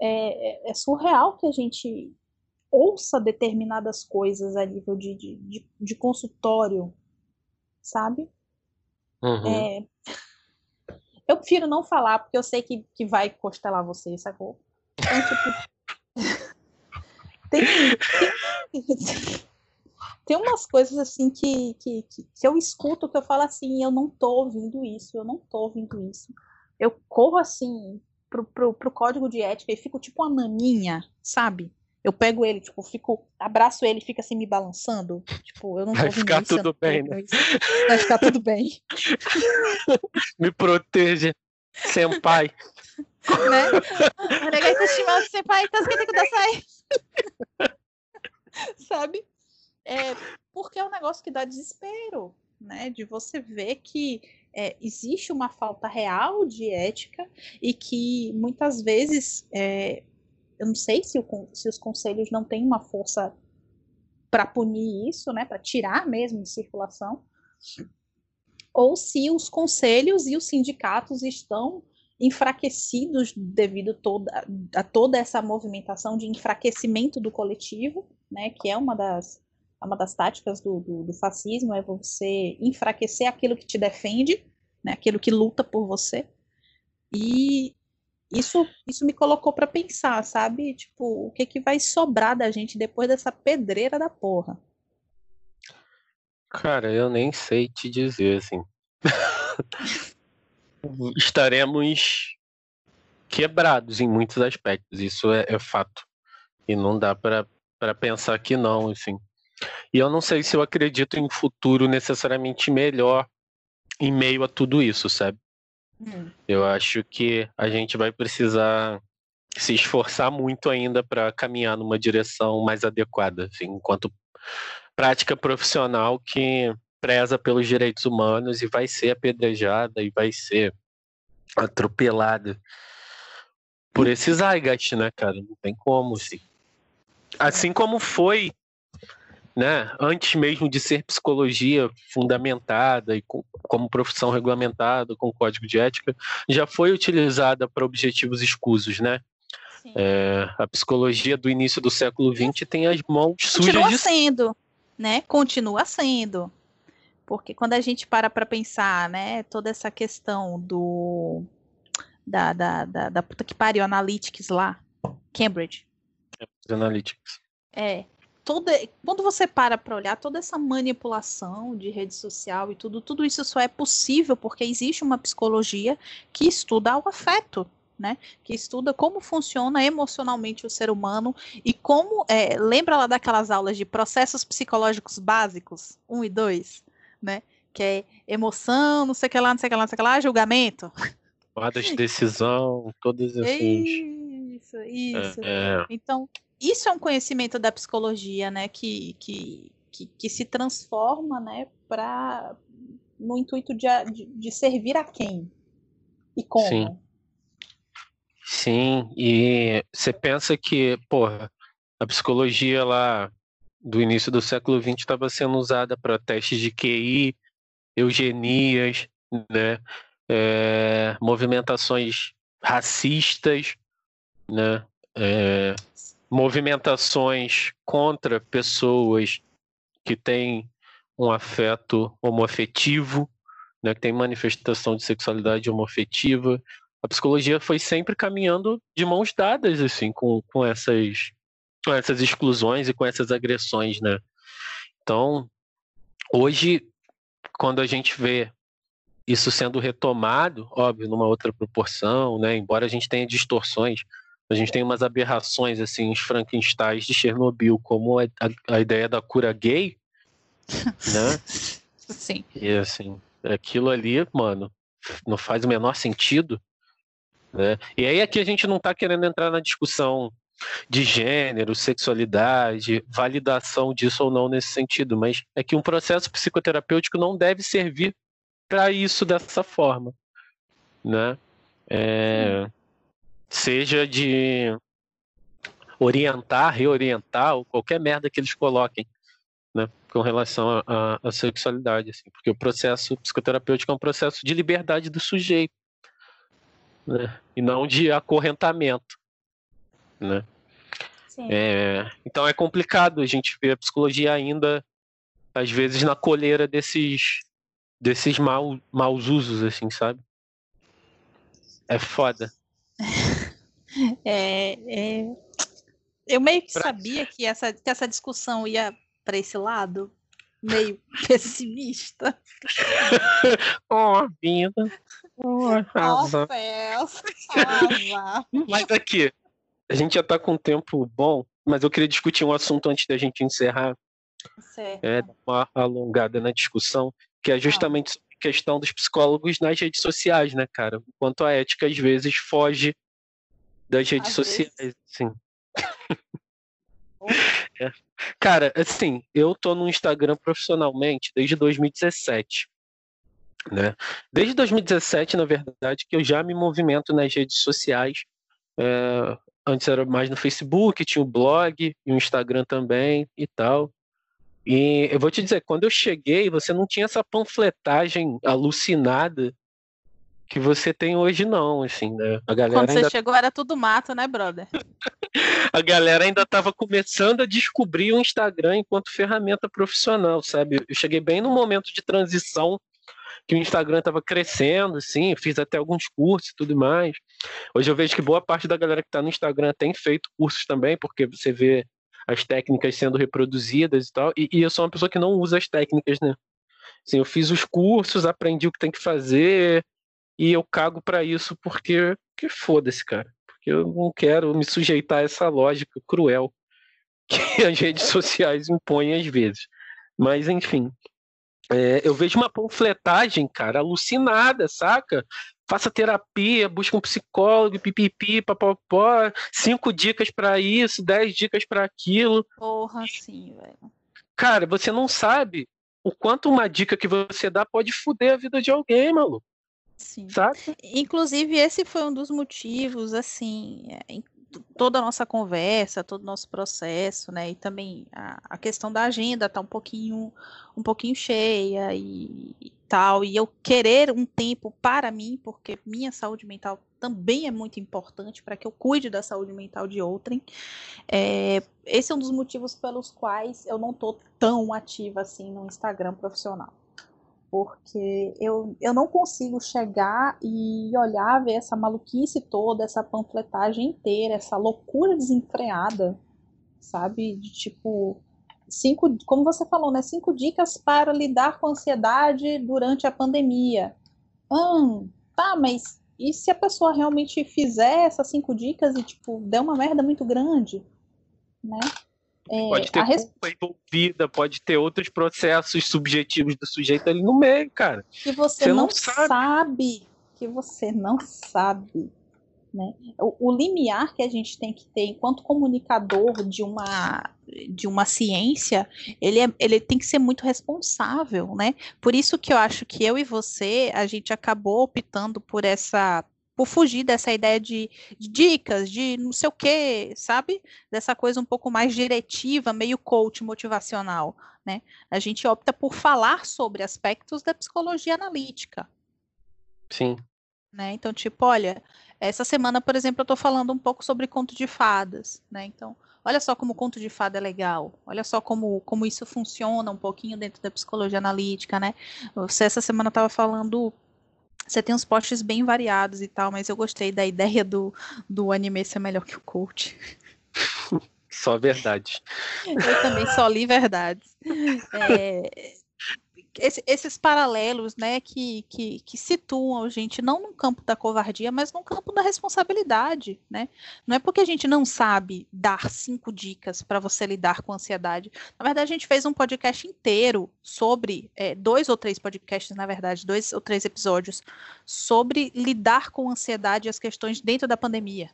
é, é, é surreal que a gente ouça determinadas coisas a nível de, de, de, de consultório, sabe? Uhum. É, eu prefiro não falar, porque eu sei que, que vai costelar você, sacou? Então, tipo, tem, tem, tem umas coisas assim que, que, que, que, eu escuto que eu falo assim, eu não tô ouvindo isso, eu não tô ouvindo isso. Eu corro assim pro, pro, pro código de ética e fico tipo uma naninha, sabe? Eu pego ele, tipo, fico, abraço ele e fica assim me balançando. Tipo, eu não Vai ficar isso, tudo bem, né? Vai ficar tudo bem. me proteja, senpai. né? senpai, tá Sabe? É, porque é um negócio que dá desespero, né? De você ver que, é, existe uma falta real de ética e que muitas vezes, é, eu não sei se, o, se, os conselhos não têm uma força para punir isso, né, para tirar mesmo de circulação, ou se os conselhos e os sindicatos estão enfraquecidos devido toda, a toda essa movimentação de enfraquecimento do coletivo, né, que é uma das, uma das táticas do, do, do fascismo, é você enfraquecer aquilo que te defende, né, aquilo que luta por você. E isso, isso me colocou para pensar, sabe? Tipo, o que, que vai sobrar da gente depois dessa pedreira da porra? Cara, eu nem sei te dizer, assim. Estaremos quebrados em muitos aspectos, isso é, é fato. E não dá para pensar que não, assim. E eu não sei se eu acredito em um futuro necessariamente melhor em meio a tudo isso, sabe? Hum. Eu acho que a gente vai precisar se esforçar muito ainda para caminhar numa direção mais adequada, assim, enquanto prática profissional que preza pelos direitos humanos e vai ser apedrejada e vai ser atropelada por esse Zygat, né, cara? Não tem como, assim. Assim como foi né, antes mesmo de ser psicologia fundamentada e com, como profissão regulamentada, com código de ética, já foi utilizada para objetivos escusos, né? É, a psicologia do início do século XX tem as mãos sujas Continua de... sendo, né? Continua sendo. Porque quando a gente para para pensar, né, toda essa questão do da, da, da, da puta que pariu, Analytics lá, Cambridge. Cambridge Analytics. É, toda, quando você para para olhar toda essa manipulação de rede social e tudo, tudo isso só é possível porque existe uma psicologia que estuda o afeto, né? Que estuda como funciona emocionalmente o ser humano e como é, lembra lá daquelas aulas de processos psicológicos básicos, um e dois, né? Que é emoção, não sei o que lá, não sei o que lá, não sei o que lá, julgamento. Tomada de decisão, todas essas. Isso, isso. É, é. Então, isso é um conhecimento da psicologia, né, que, que, que, que se transforma, né, para no intuito de, de, de, servir a quem e como. Sim. Sim, e você pensa que, porra, a psicologia lá do início do século XX estava sendo usada para testes de QI, eugenias, né, é, movimentações racistas, né, é, movimentações contra pessoas que têm um afeto homoafetivo, né, que tem manifestação de sexualidade homoafetiva. A psicologia foi sempre caminhando de mãos dadas assim com, com essas com essas exclusões e com essas agressões, né? Então, hoje quando a gente vê isso sendo retomado, óbvio, numa outra proporção, né? Embora a gente tenha distorções, a gente tem umas aberrações, assim, os Frankensteins de Chernobyl, como a, a, a ideia da cura gay, né? Sim. E, assim, aquilo ali, mano, não faz o menor sentido, né? E aí aqui a gente não está querendo entrar na discussão de gênero, sexualidade, validação disso ou não nesse sentido, mas é que um processo psicoterapêutico não deve servir para isso dessa forma, né? É, seja de orientar, reorientar, ou qualquer merda que eles coloquem, né, com relação à sexualidade, assim, porque o processo psicoterapêutico é um processo de liberdade do sujeito, né, e não de acorrentamento, né. É, então é complicado a gente ver a psicologia ainda, às vezes, na coleira desses, desses mal, maus usos, assim, sabe? É foda. É, é... Eu meio que sabia que essa, que essa discussão ia para esse lado, meio pessimista. oh, vida. Oh, oh Mas aqui, a gente já tá com um tempo bom, mas eu queria discutir um assunto antes da gente encerrar. Certo. É, uma alongada na discussão, que é justamente a questão dos psicólogos nas redes sociais, né, cara? Enquanto a ética às vezes foge das redes Às sociais, vezes. sim. é. Cara, assim, eu tô no Instagram profissionalmente desde 2017. Né? Desde 2017, na verdade, que eu já me movimento nas redes sociais. É, antes era mais no Facebook, tinha o blog e o Instagram também e tal. E eu vou te dizer, quando eu cheguei, você não tinha essa panfletagem alucinada que você tem hoje, não, assim, né? A galera Quando você ainda... chegou era tudo mato, né, brother? a galera ainda estava começando a descobrir o Instagram enquanto ferramenta profissional, sabe? Eu cheguei bem no momento de transição que o Instagram estava crescendo, assim, fiz até alguns cursos e tudo mais. Hoje eu vejo que boa parte da galera que está no Instagram tem feito cursos também, porque você vê as técnicas sendo reproduzidas e tal, e, e eu sou uma pessoa que não usa as técnicas, né? Assim, eu fiz os cursos, aprendi o que tem que fazer, e eu cago para isso porque que foda-se, cara. Porque eu não quero me sujeitar a essa lógica cruel que as redes sociais impõem às vezes. Mas, enfim, é, eu vejo uma panfletagem, cara, alucinada, saca? Faça terapia, busca um psicólogo, pipipi, papapó, cinco dicas para isso, dez dicas para aquilo. Porra, sim, velho. Cara, você não sabe o quanto uma dica que você dá pode foder a vida de alguém, maluco. Sim. Sabe? Inclusive, esse foi um dos motivos, assim, é, toda a nossa conversa, todo o nosso processo, né? E também a, a questão da agenda tá um pouquinho, um pouquinho cheia e, e, tal. E eu querer um tempo para mim, porque minha saúde mental também é muito importante para que eu cuide da saúde mental de outrem. É, esse é um dos motivos pelos quais eu não tô tão ativa assim no Instagram profissional porque eu, eu não consigo chegar e olhar, ver essa maluquice toda, essa panfletagem inteira, essa loucura desenfreada, sabe? De tipo, cinco, como você falou, né? Cinco dicas para lidar com ansiedade durante a pandemia. Hum, tá, mas e se a pessoa realmente fizer essas cinco dicas e, tipo, der uma merda muito grande, né? É, pode ter culpa envolvida, pode ter outros processos subjetivos do sujeito ali no meio, cara. Que você, você não, não sabe. sabe. Que você não sabe. Né? O, o, limiar que a gente tem que ter enquanto comunicador de uma, de uma ciência, ele, é, ele tem que ser muito responsável, né? Por isso que eu acho que eu e você, a gente acabou optando por essa por fugir dessa ideia de, de, dicas, de não sei o quê, sabe? Dessa coisa um pouco mais diretiva, meio coach motivacional, né? A gente opta por falar sobre aspectos da psicologia analítica. Sim. Né? Então, tipo, olha, essa semana, por exemplo, eu estou falando um pouco sobre conto de fadas, né? Então, olha só como o conto de fada é legal, olha só como, como isso funciona um pouquinho dentro da psicologia analítica, né? Você essa semana estava falando você tem uns posts bem variados e tal, mas eu gostei da ideia do, do anime ser melhor que o coach. Só verdade. Eu também só li verdades. É, esse, esses paralelos, né, que, que, que, situam a gente não no campo da covardia, mas no campo da responsabilidade, né? Não é porque a gente não sabe dar cinco dicas para você lidar com ansiedade. Na verdade, a gente fez um podcast inteiro sobre é, dois ou três podcasts, na verdade, dois ou três episódios sobre lidar com ansiedade e as questões dentro da pandemia.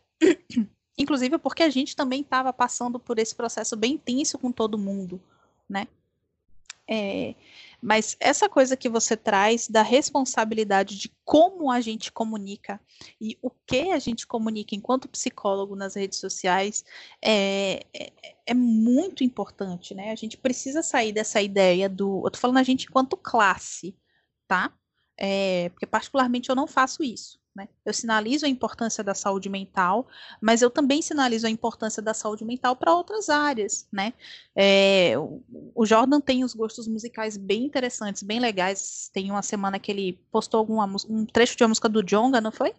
Inclusive porque a gente também estava passando por esse processo bem intenso com todo mundo, né? É, mas essa coisa que você traz da responsabilidade de como a gente comunica e o que a gente comunica enquanto psicólogo nas redes sociais é, é, é muito importante, né? A gente precisa sair dessa ideia do. Eu tô falando a gente enquanto classe, tá? É, porque particularmente eu não faço isso. Né? Eu sinalizo a importância da saúde mental, mas eu também sinalizo a importância da saúde mental para outras áreas. Né? É, o Jordan tem os gostos musicais bem interessantes, bem legais. Tem uma semana que ele postou alguma, um trecho de uma música do Jonga, não foi?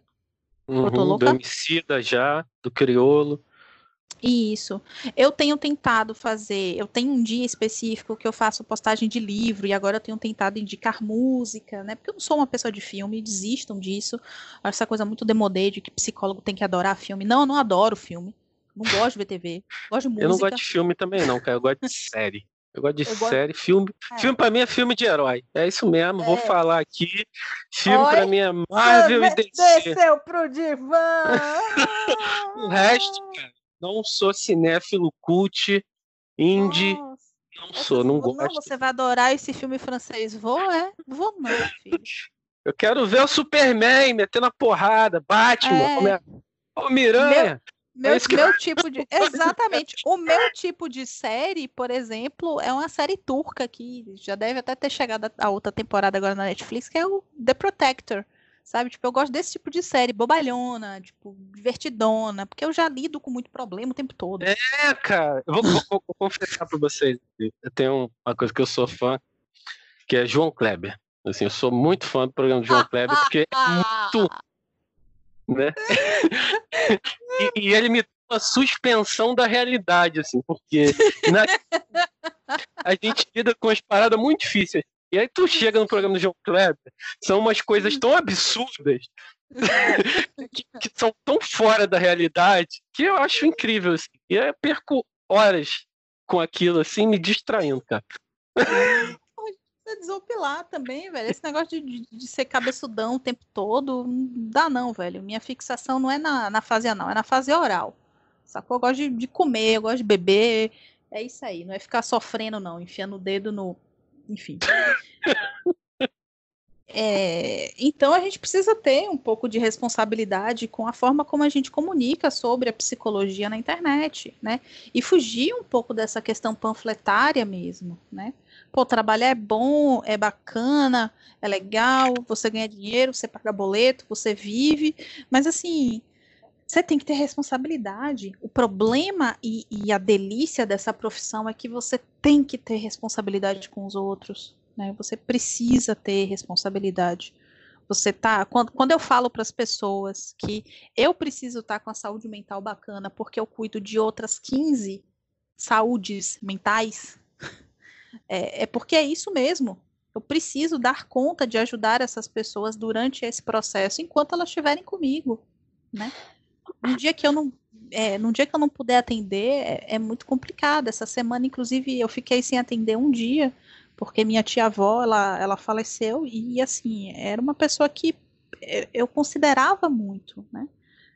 Uhum, do Emicida já, do Criolo. Isso. Eu tenho tentado fazer, eu tenho um dia específico que eu faço postagem de livro e agora eu tenho tentado indicar música, né? Porque eu não sou uma pessoa de filme, desistam disso. Essa coisa muito demodê de que psicólogo tem que adorar filme. Não, eu não adoro filme. Não gosto de ver TV. Gosto de música. Eu não gosto de filme também não, cara. Eu gosto de série. Eu gosto de eu série, gosto... filme. É. Filme pra mim é filme de herói. É isso mesmo, é. vou falar aqui. Filme Oi? pra mim é Marvel e DC. Desceu pro divã! o resto, cara não sou cinéfilo cult, indie. Nossa. Não sou, não gosto. Não, você vai adorar esse filme francês. Vou, é? Vou não, filho. Eu quero ver o Superman metendo a porrada, Batman, é. o Miranha. Meu, é meu tipo de. Exatamente. O meu tipo de série, por exemplo, é uma série turca que já deve até ter chegado a outra temporada agora na Netflix, que é o The Protector. Sabe? Tipo, eu gosto desse tipo de série, bobalhona, tipo, divertidona, porque eu já lido com muito problema o tempo todo. É, cara. Eu vou, vou, vou confessar pra vocês. Eu tenho uma coisa que eu sou fã, que é João Kleber. Assim, eu sou muito fã do programa João Kleber, porque é muito. Né? e, e, ele me dá uma suspensão da realidade, assim, porque na... a gente lida com as paradas muito difíceis. E aí tu chega no programa do João Kleber, são umas coisas tão absurdas que, que, são tão fora da realidade que eu acho incrível. Assim. E eu perco horas com aquilo, assim, me distraindo, cara. desopilar também, velho. Esse negócio de, de, ser cabeçudão o tempo todo, não dá não, velho. Minha fixação não é na, na fase anal, é na fase oral. Sacou? Eu gosto de, de comer, eu gosto de beber. É isso aí, não é ficar sofrendo, não, enfiando o dedo no, enfim. É, então a gente precisa ter um pouco de responsabilidade com a forma como a gente comunica sobre a psicologia na internet, né? E fugir um pouco dessa questão panfletária mesmo, né? Pô, trabalhar é bom, é bacana, é legal, você ganha dinheiro, você paga boleto, você vive, mas assim, você tem que ter responsabilidade. O problema e, e, a delícia dessa profissão é que você tem que ter responsabilidade com os outros. Né? Você precisa ter responsabilidade. Você tá. Quando, quando eu falo para as pessoas que eu preciso estar tá com a saúde mental bacana porque eu cuido de outras 15 saúdes mentais, é, é porque é isso mesmo. Eu preciso dar conta de ajudar essas pessoas durante esse processo enquanto elas estiverem comigo, né? Um dia que eu não é, num dia que eu não puder atender, é, é, muito complicado. Essa semana, inclusive, eu fiquei sem atender um dia, porque minha tia-avó, ela, ela faleceu, e assim, era uma pessoa que eu considerava muito, né?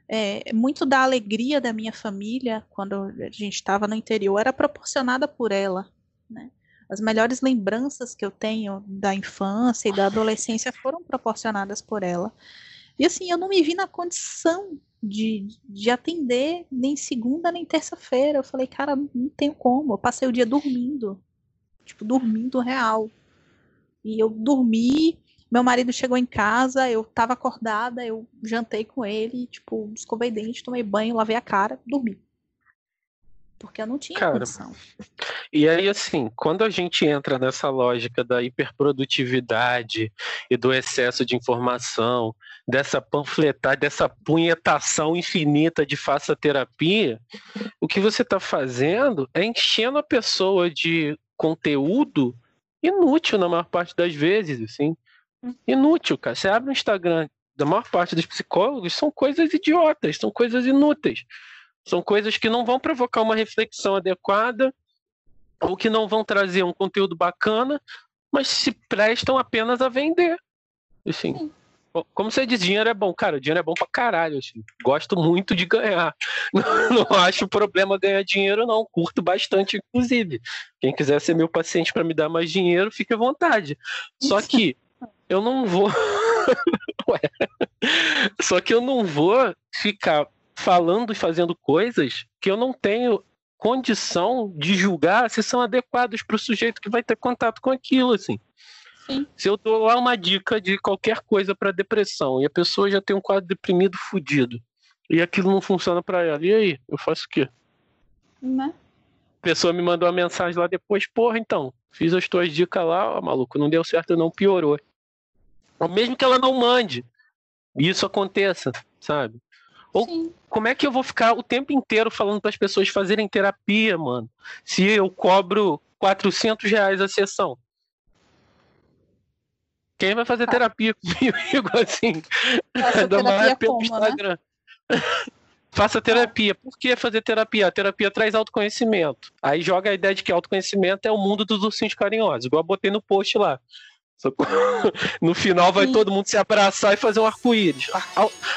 É, muito da alegria da minha família, quando a gente estava no interior, era proporcionada por ela, né? As melhores lembranças que eu tenho da infância e da adolescência foram proporcionadas por ela. E assim, eu não me vi na condição de, de atender nem segunda nem terça-feira. Eu falei, cara, não tenho como. Eu passei o dia dormindo. Tipo, dormindo real. E eu dormi, meu marido chegou em casa, eu tava acordada, eu jantei com ele, tipo, escovei dente, tomei banho, lavei a cara, dormi porque eu não tinha Cara, condição. E aí, assim, quando a gente entra nessa lógica da hiperprodutividade e do excesso de informação, dessa panfletagem, dessa punhetação infinita de faça terapia, o que você está fazendo é enchendo a pessoa de conteúdo inútil na maior parte das vezes, assim. Hum. Inútil, cara. Você abre o Instagram da maior parte dos psicólogos, são coisas idiotas, são coisas inúteis. São coisas que não vão provocar uma reflexão adequada ou que não vão trazer um conteúdo bacana, mas se prestam apenas a vender. Assim, como você diz, dinheiro é bom. Cara, dinheiro é bom pra caralho. Assim. Gosto muito de ganhar. Não, não acho problema ganhar dinheiro, não. Curto bastante, inclusive. Quem quiser ser meu paciente para me dar mais dinheiro, fique à vontade. Só que eu não vou. Só que eu não vou ficar falando e fazendo coisas que eu não tenho condição de julgar se são adequados para o sujeito que vai ter contato com aquilo, assim. Sim. Se eu dou lá uma dica de qualquer coisa para depressão e a pessoa já tem um quadro deprimido fudido e aquilo não funciona para ela, e aí? Eu faço o quê? Né? A pessoa me mandou uma mensagem lá depois, porra, então, fiz as tuas dicas lá, ó, maluco, não deu certo, não piorou. Ou mesmo que ela não mande, isso aconteça, sabe? Ou Sim. como é que eu vou ficar o tempo inteiro falando para as pessoas fazerem terapia, mano? Se eu cobro 400 reais a sessão. Quem vai fazer ah. terapia comigo assim? Ainda mais pelo como, né? Instagram. Né? Faça terapia. Por que fazer terapia? A terapia traz autoconhecimento. Aí joga a ideia de que autoconhecimento é o mundo dos ursinhos carinhosos. Igual eu botei no post lá. No final vai Sim. todo mundo se abraçar e fazer um arco-íris.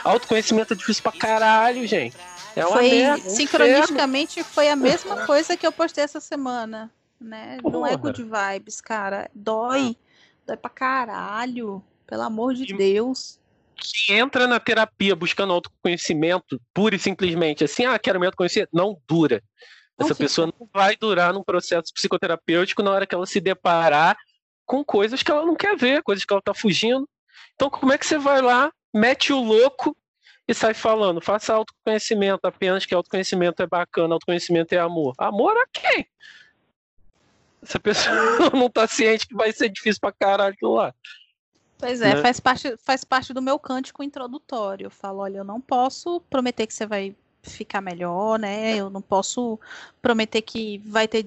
Autoconhecimento é difícil pra caralho, gente. É foi, merda, sincronisticamente foi a mesma coisa que eu postei essa semana, né? Porra. Não é good vibes, cara. Dói. Dói pra caralho. Pelo amor de e... Deus que entra na terapia buscando autoconhecimento, pura e simplesmente assim, ah, quero me autoconhecer, não dura. Essa não pessoa não vai durar num processo psicoterapêutico na hora que ela se deparar com coisas que ela não quer ver, coisas que ela tá fugindo. Então, como é que você vai lá, mete o louco e sai falando, faça autoconhecimento apenas que autoconhecimento é bacana, autoconhecimento é amor. Amor a quem? Essa pessoa não tá ciente que vai ser difícil pra caralho aquilo lá. Pois é, né? faz, parte, faz parte do meu cântico introdutório. Eu falo, olha, eu não posso prometer que você vai ficar melhor, né? Eu não posso prometer que vai ter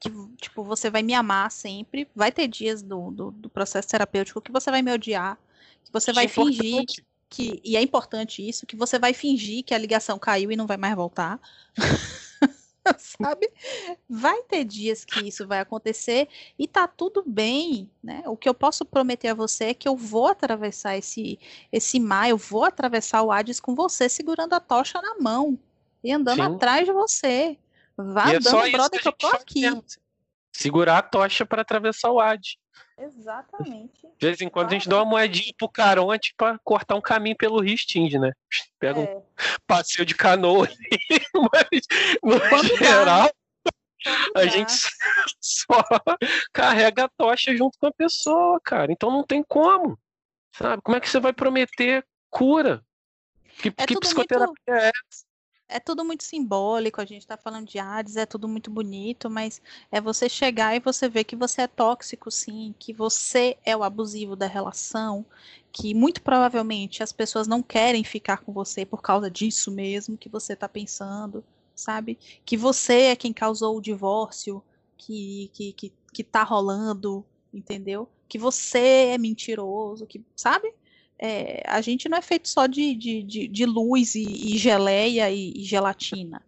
que tipo você vai me amar sempre. Vai ter dias do, do, do processo terapêutico que você vai me odiar, que você vai é fingir que e é importante isso, que você vai fingir que a ligação caiu e não vai mais voltar. sabe? Vai ter dias que isso vai acontecer e tá tudo bem, né? O que eu posso prometer a você é que eu vou atravessar esse esse mar, eu vou atravessar o Hades com você segurando a tocha na mão e andando Sim. atrás de você. Vá e é andando, brother, que eu tô aqui. Mesmo. Segurar a tocha para atravessar o Hades. Exatamente. De vez em quando a gente dá uma moedinha pro Caronte para cortar um caminho pelo Rio né? Pega é. um passeio de canoa ali, mas no quando geral dá. a gente só carrega a tocha junto com a pessoa, cara. Então não tem como, sabe? Como é que você vai prometer cura? Que, é que psicoterapia muito... é essa? É tudo muito simbólico, a gente está falando de Hades, é tudo muito bonito, mas é você chegar e você ver que você é tóxico, sim, que você é o abusivo da relação, que muito provavelmente as pessoas não querem ficar com você por causa disso mesmo que você está pensando, sabe? Que você é quem causou o divórcio que, que, que, que tá rolando, entendeu? Que você é mentiroso, que, sabe? É, a gente não é feito só de, de, de, de luz e, e geleia e, e, gelatina,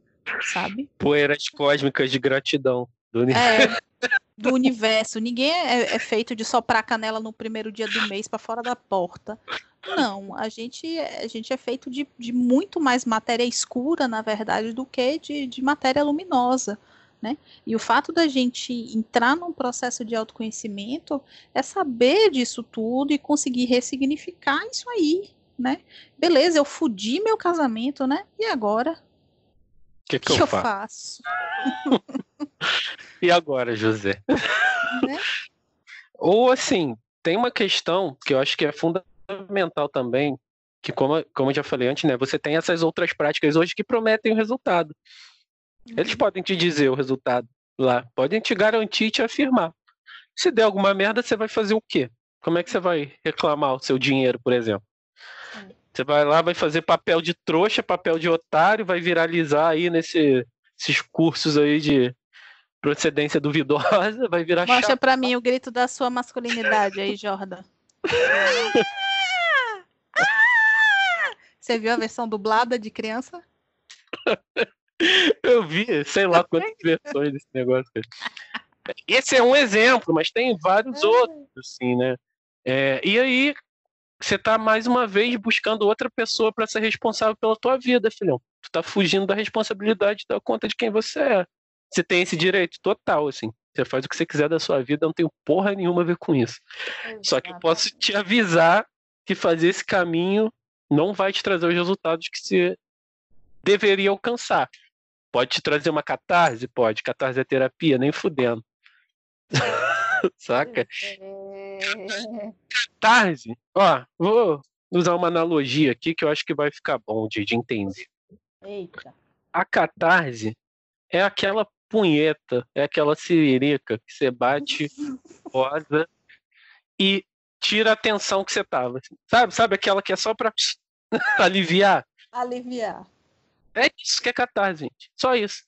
sabe? Poeiras cósmicas de gratidão do universo. É, do universo. Ninguém é, é, feito de soprar canela no primeiro dia do mês para fora da porta. Não, a gente, a gente é feito de, de muito mais matéria escura, na verdade, do que de, de matéria luminosa. Né? E o fato da gente entrar num processo de autoconhecimento é saber disso tudo e conseguir ressignificar isso aí, né? Beleza, eu fudi meu casamento, né? E agora? O que, que, que, eu, faço? faço? e agora, José? Né? Ou assim, tem uma questão que eu acho que é fundamental também, que como, como eu já falei antes, né? Você tem essas outras práticas hoje que prometem o resultado. Eles podem te dizer o resultado lá, podem te garantir e te afirmar. Se der alguma merda, você vai fazer o quê? Como é que você vai reclamar o seu dinheiro, por exemplo? Você vai lá, vai fazer papel de trouxa, papel de otário, vai viralizar aí nesses cursos aí de procedência duvidosa, vai virar Mostra para mim o grito da sua masculinidade aí, Jordan. Você viu a versão dublada de criança? Eu vi, sei lá quantas versões desse negócio. Esse é um exemplo, mas tem vários é. outros, assim, né? É, e aí, você tá mais uma vez buscando outra pessoa para ser responsável pela tua vida, filhão. Tu tá fugindo da responsabilidade da conta de quem você é. Você tem esse direito total, assim. Você faz o que você quiser da sua vida, não tenho porra nenhuma a ver com isso. Exato. Só que eu posso te avisar que fazer esse caminho não vai te trazer os resultados que você deveria alcançar. Pode te trazer uma catarse? Pode. Catarse é terapia, nem fudendo. Saca? É. Catarse, ó, vou usar uma analogia aqui que eu acho que vai ficar bom de, de entender. Eita. A catarse é aquela punheta, é aquela siririca que você bate, rosa e tira a tensão que você tava. Assim. Sabe? Sabe aquela que é só pra aliviar? Aliviar. É isso que é catarse, gente. Só isso.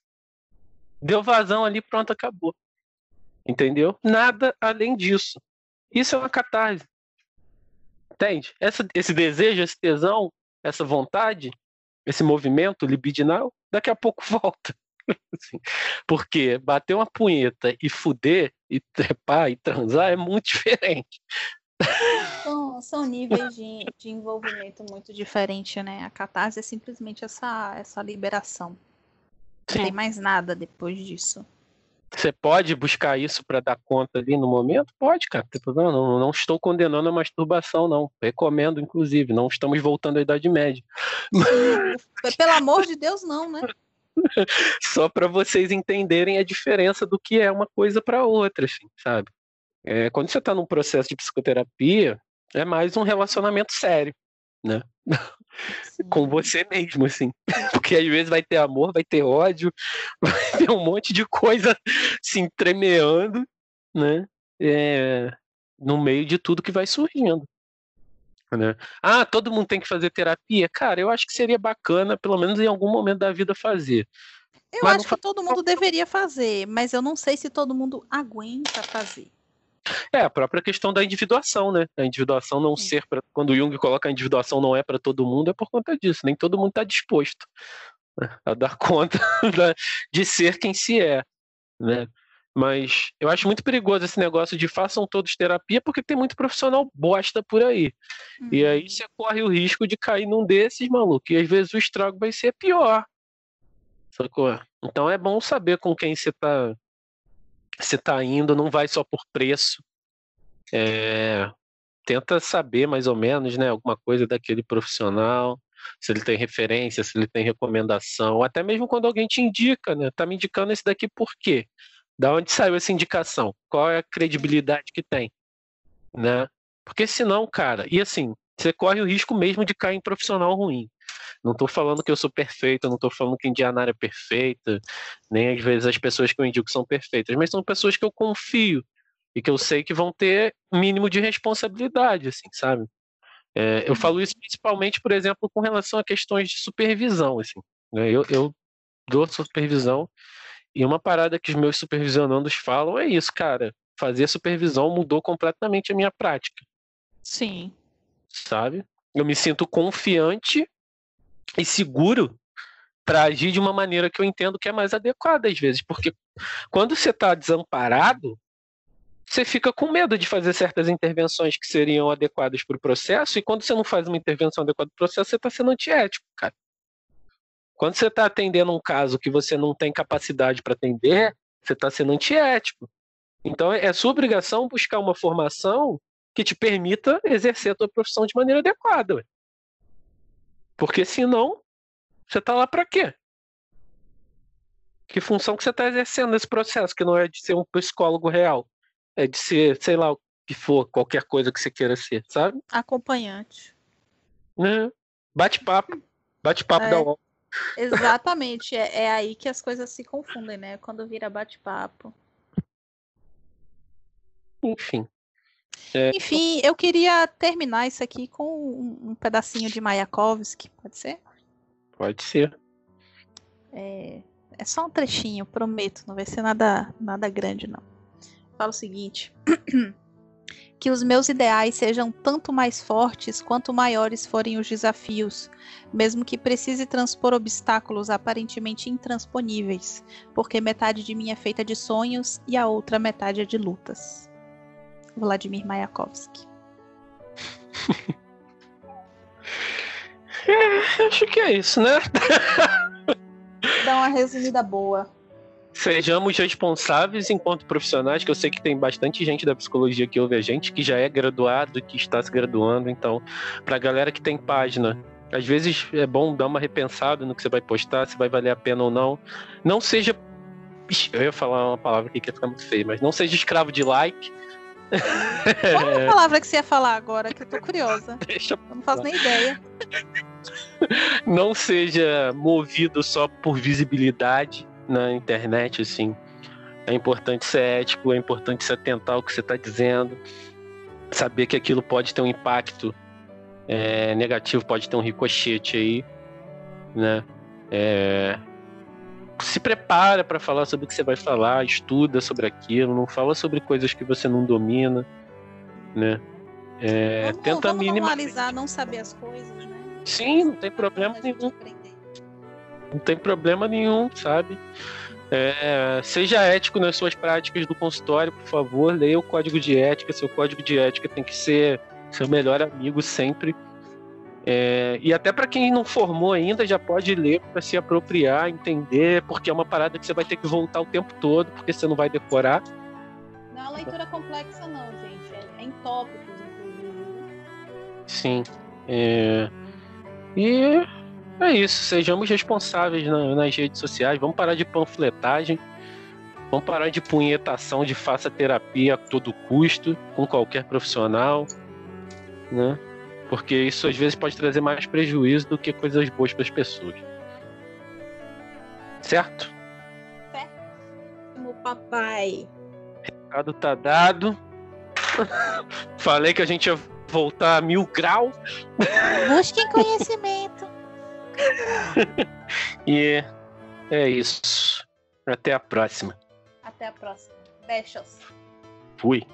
Deu vazão ali, pronto, acabou. Entendeu? Nada além disso. Isso é uma catarse. Entende? Essa, esse desejo, esse tesão, essa vontade, esse movimento libidinal, daqui a pouco volta. Assim, porque bater uma punheta e fuder, e trepar e transar é muito diferente. São, são níveis de, de envolvimento muito diferentes, né? A catarse é simplesmente essa, essa liberação. Sim. Não tem mais nada depois disso. Você pode buscar isso para dar conta ali no momento? Pode, cara. Não, não, não estou condenando a masturbação, não. Recomendo, inclusive. Não estamos voltando à Idade Média. Pelo amor de Deus, não, né? Só para vocês entenderem a diferença do que é uma coisa para outra, assim, sabe? É, quando você está num processo de psicoterapia, é mais um relacionamento sério, né? com você mesmo, assim. Porque às vezes vai ter amor, vai ter ódio, vai ter um monte de coisa se assim, entremeando, né? É, no meio de tudo que vai surgindo. Né? Ah, todo mundo tem que fazer terapia? Cara, eu acho que seria bacana, pelo menos em algum momento da vida, fazer. Eu mas acho que todo mundo deveria fazer, mas eu não sei se todo mundo aguenta fazer. É, a própria questão da individuação, né? A individuação não Sim. ser para quando o Jung coloca a individuação não é para todo mundo, é por conta disso. Nem todo mundo está disposto né, a dar conta de ser quem se é, né? Mas eu acho muito perigoso esse negócio de façam todos terapia, porque tem muito profissional bosta por aí. Uhum. E aí você corre o risco de cair num desses, maluco. E às vezes o estrago vai ser pior. Sacou? Então é bom saber com quem você está se está indo, não vai só por preço. É, tenta saber mais ou menos, né, alguma coisa daquele profissional, se ele tem referência, se ele tem recomendação, até mesmo quando alguém te indica, né, tá me indicando esse daqui por quê? Da onde saiu essa indicação? Qual é a credibilidade que tem? Né? Porque senão, cara, e assim, você corre o risco mesmo de cair em profissional ruim. Não estou falando que eu sou perfeito, não estou falando que Indianara é perfeita, nem às vezes as pessoas que eu indico são perfeitas, mas são pessoas que eu confio e que eu sei que vão ter mínimo de responsabilidade, assim, sabe? É, eu falo isso principalmente, por exemplo, com relação a questões de supervisão, assim. Né? Eu, eu dou supervisão e uma parada que os meus supervisionandos falam é isso, cara. Fazer supervisão mudou completamente a minha prática. Sim. Sabe? Eu me sinto confiante e seguro para agir de uma maneira que eu entendo que é mais adequada às vezes, porque quando você está desamparado, você fica com medo de fazer certas intervenções que seriam adequadas para o processo, e quando você não faz uma intervenção adequada para o processo, você está sendo antiético, cara. Quando você está atendendo um caso que você não tem capacidade para atender, você está sendo antiético. Então é sua obrigação buscar uma formação que te permita exercer a tua profissão de maneira adequada. Ué. Porque senão, você está lá para quê? Que função que você está exercendo nesse processo, que não é de ser um psicólogo real, é de ser, sei lá, o que for, qualquer coisa que você queira ser, sabe? Acompanhante. Né? Bate-papo. Bate-papo é, da UOL. Exatamente. É, é aí que as coisas se confundem, né? Quando vira bate-papo. Enfim. É... Enfim, eu queria terminar isso aqui com um, um, pedacinho de Mayakovsky, pode ser? Pode ser. É, é só um trechinho, prometo, não vai ser nada, nada grande, não. Fala o seguinte: que os meus ideais sejam tanto mais fortes quanto maiores forem os desafios, mesmo que precise transpor obstáculos aparentemente intransponíveis, porque metade de mim é feita de sonhos e a outra metade é de lutas. Vladimir Mayakovsky. é, acho que é isso, né? Dá uma resumida boa. Sejamos responsáveis enquanto profissionais, que eu sei que tem bastante gente da psicologia que ouve a gente, que já é graduado, que está se graduando. Então, para a galera que tem página, às vezes é bom dar uma repensada no que você vai postar, se vai valer a pena ou não. Não seja. Eu ia falar uma palavra aqui que ia ficar muito feia, mas não seja escravo de like qual é a palavra que você ia falar agora? Que eu tô curiosa. Deixa eu não faço nem ideia. Não seja movido só por visibilidade na internet, assim. É importante ser ético, é importante se atentar ao que você está dizendo, saber que aquilo pode ter um impacto é, negativo, pode ter um ricochete aí, né? É, se prepara para falar sobre o que você vai falar, estuda sobre aquilo, não fala sobre coisas que você não domina, né? É, vamos, tenta vamos normalizar não saber as coisas, né? Sim, não tem problema nenhum. Não tem problema nenhum, sabe? É, seja ético nas suas práticas do consultório, por favor, leia o código de ética. Seu código de ética tem que ser seu melhor amigo sempre. É, e até para quem não formou ainda, já pode ler para se apropriar, entender, porque é uma parada que você vai ter que voltar o tempo todo, porque você não vai decorar. Não é uma leitura complexa, não, gente. É, é em tópicos, inclusive. Sim. É... E é isso. Sejamos responsáveis na, nas redes sociais. Vamos parar de panfletagem. Vamos parar de punhetação de faça terapia a todo custo, com qualquer profissional, né? Porque isso às vezes pode trazer mais prejuízo do que coisas boas para as pessoas. Certo? Certo. papai. Recado tá dado. Falei que a gente ia voltar a mil grau. Busquem conhecimento. e é isso. Até a próxima. Até a próxima. Beijos. Fui.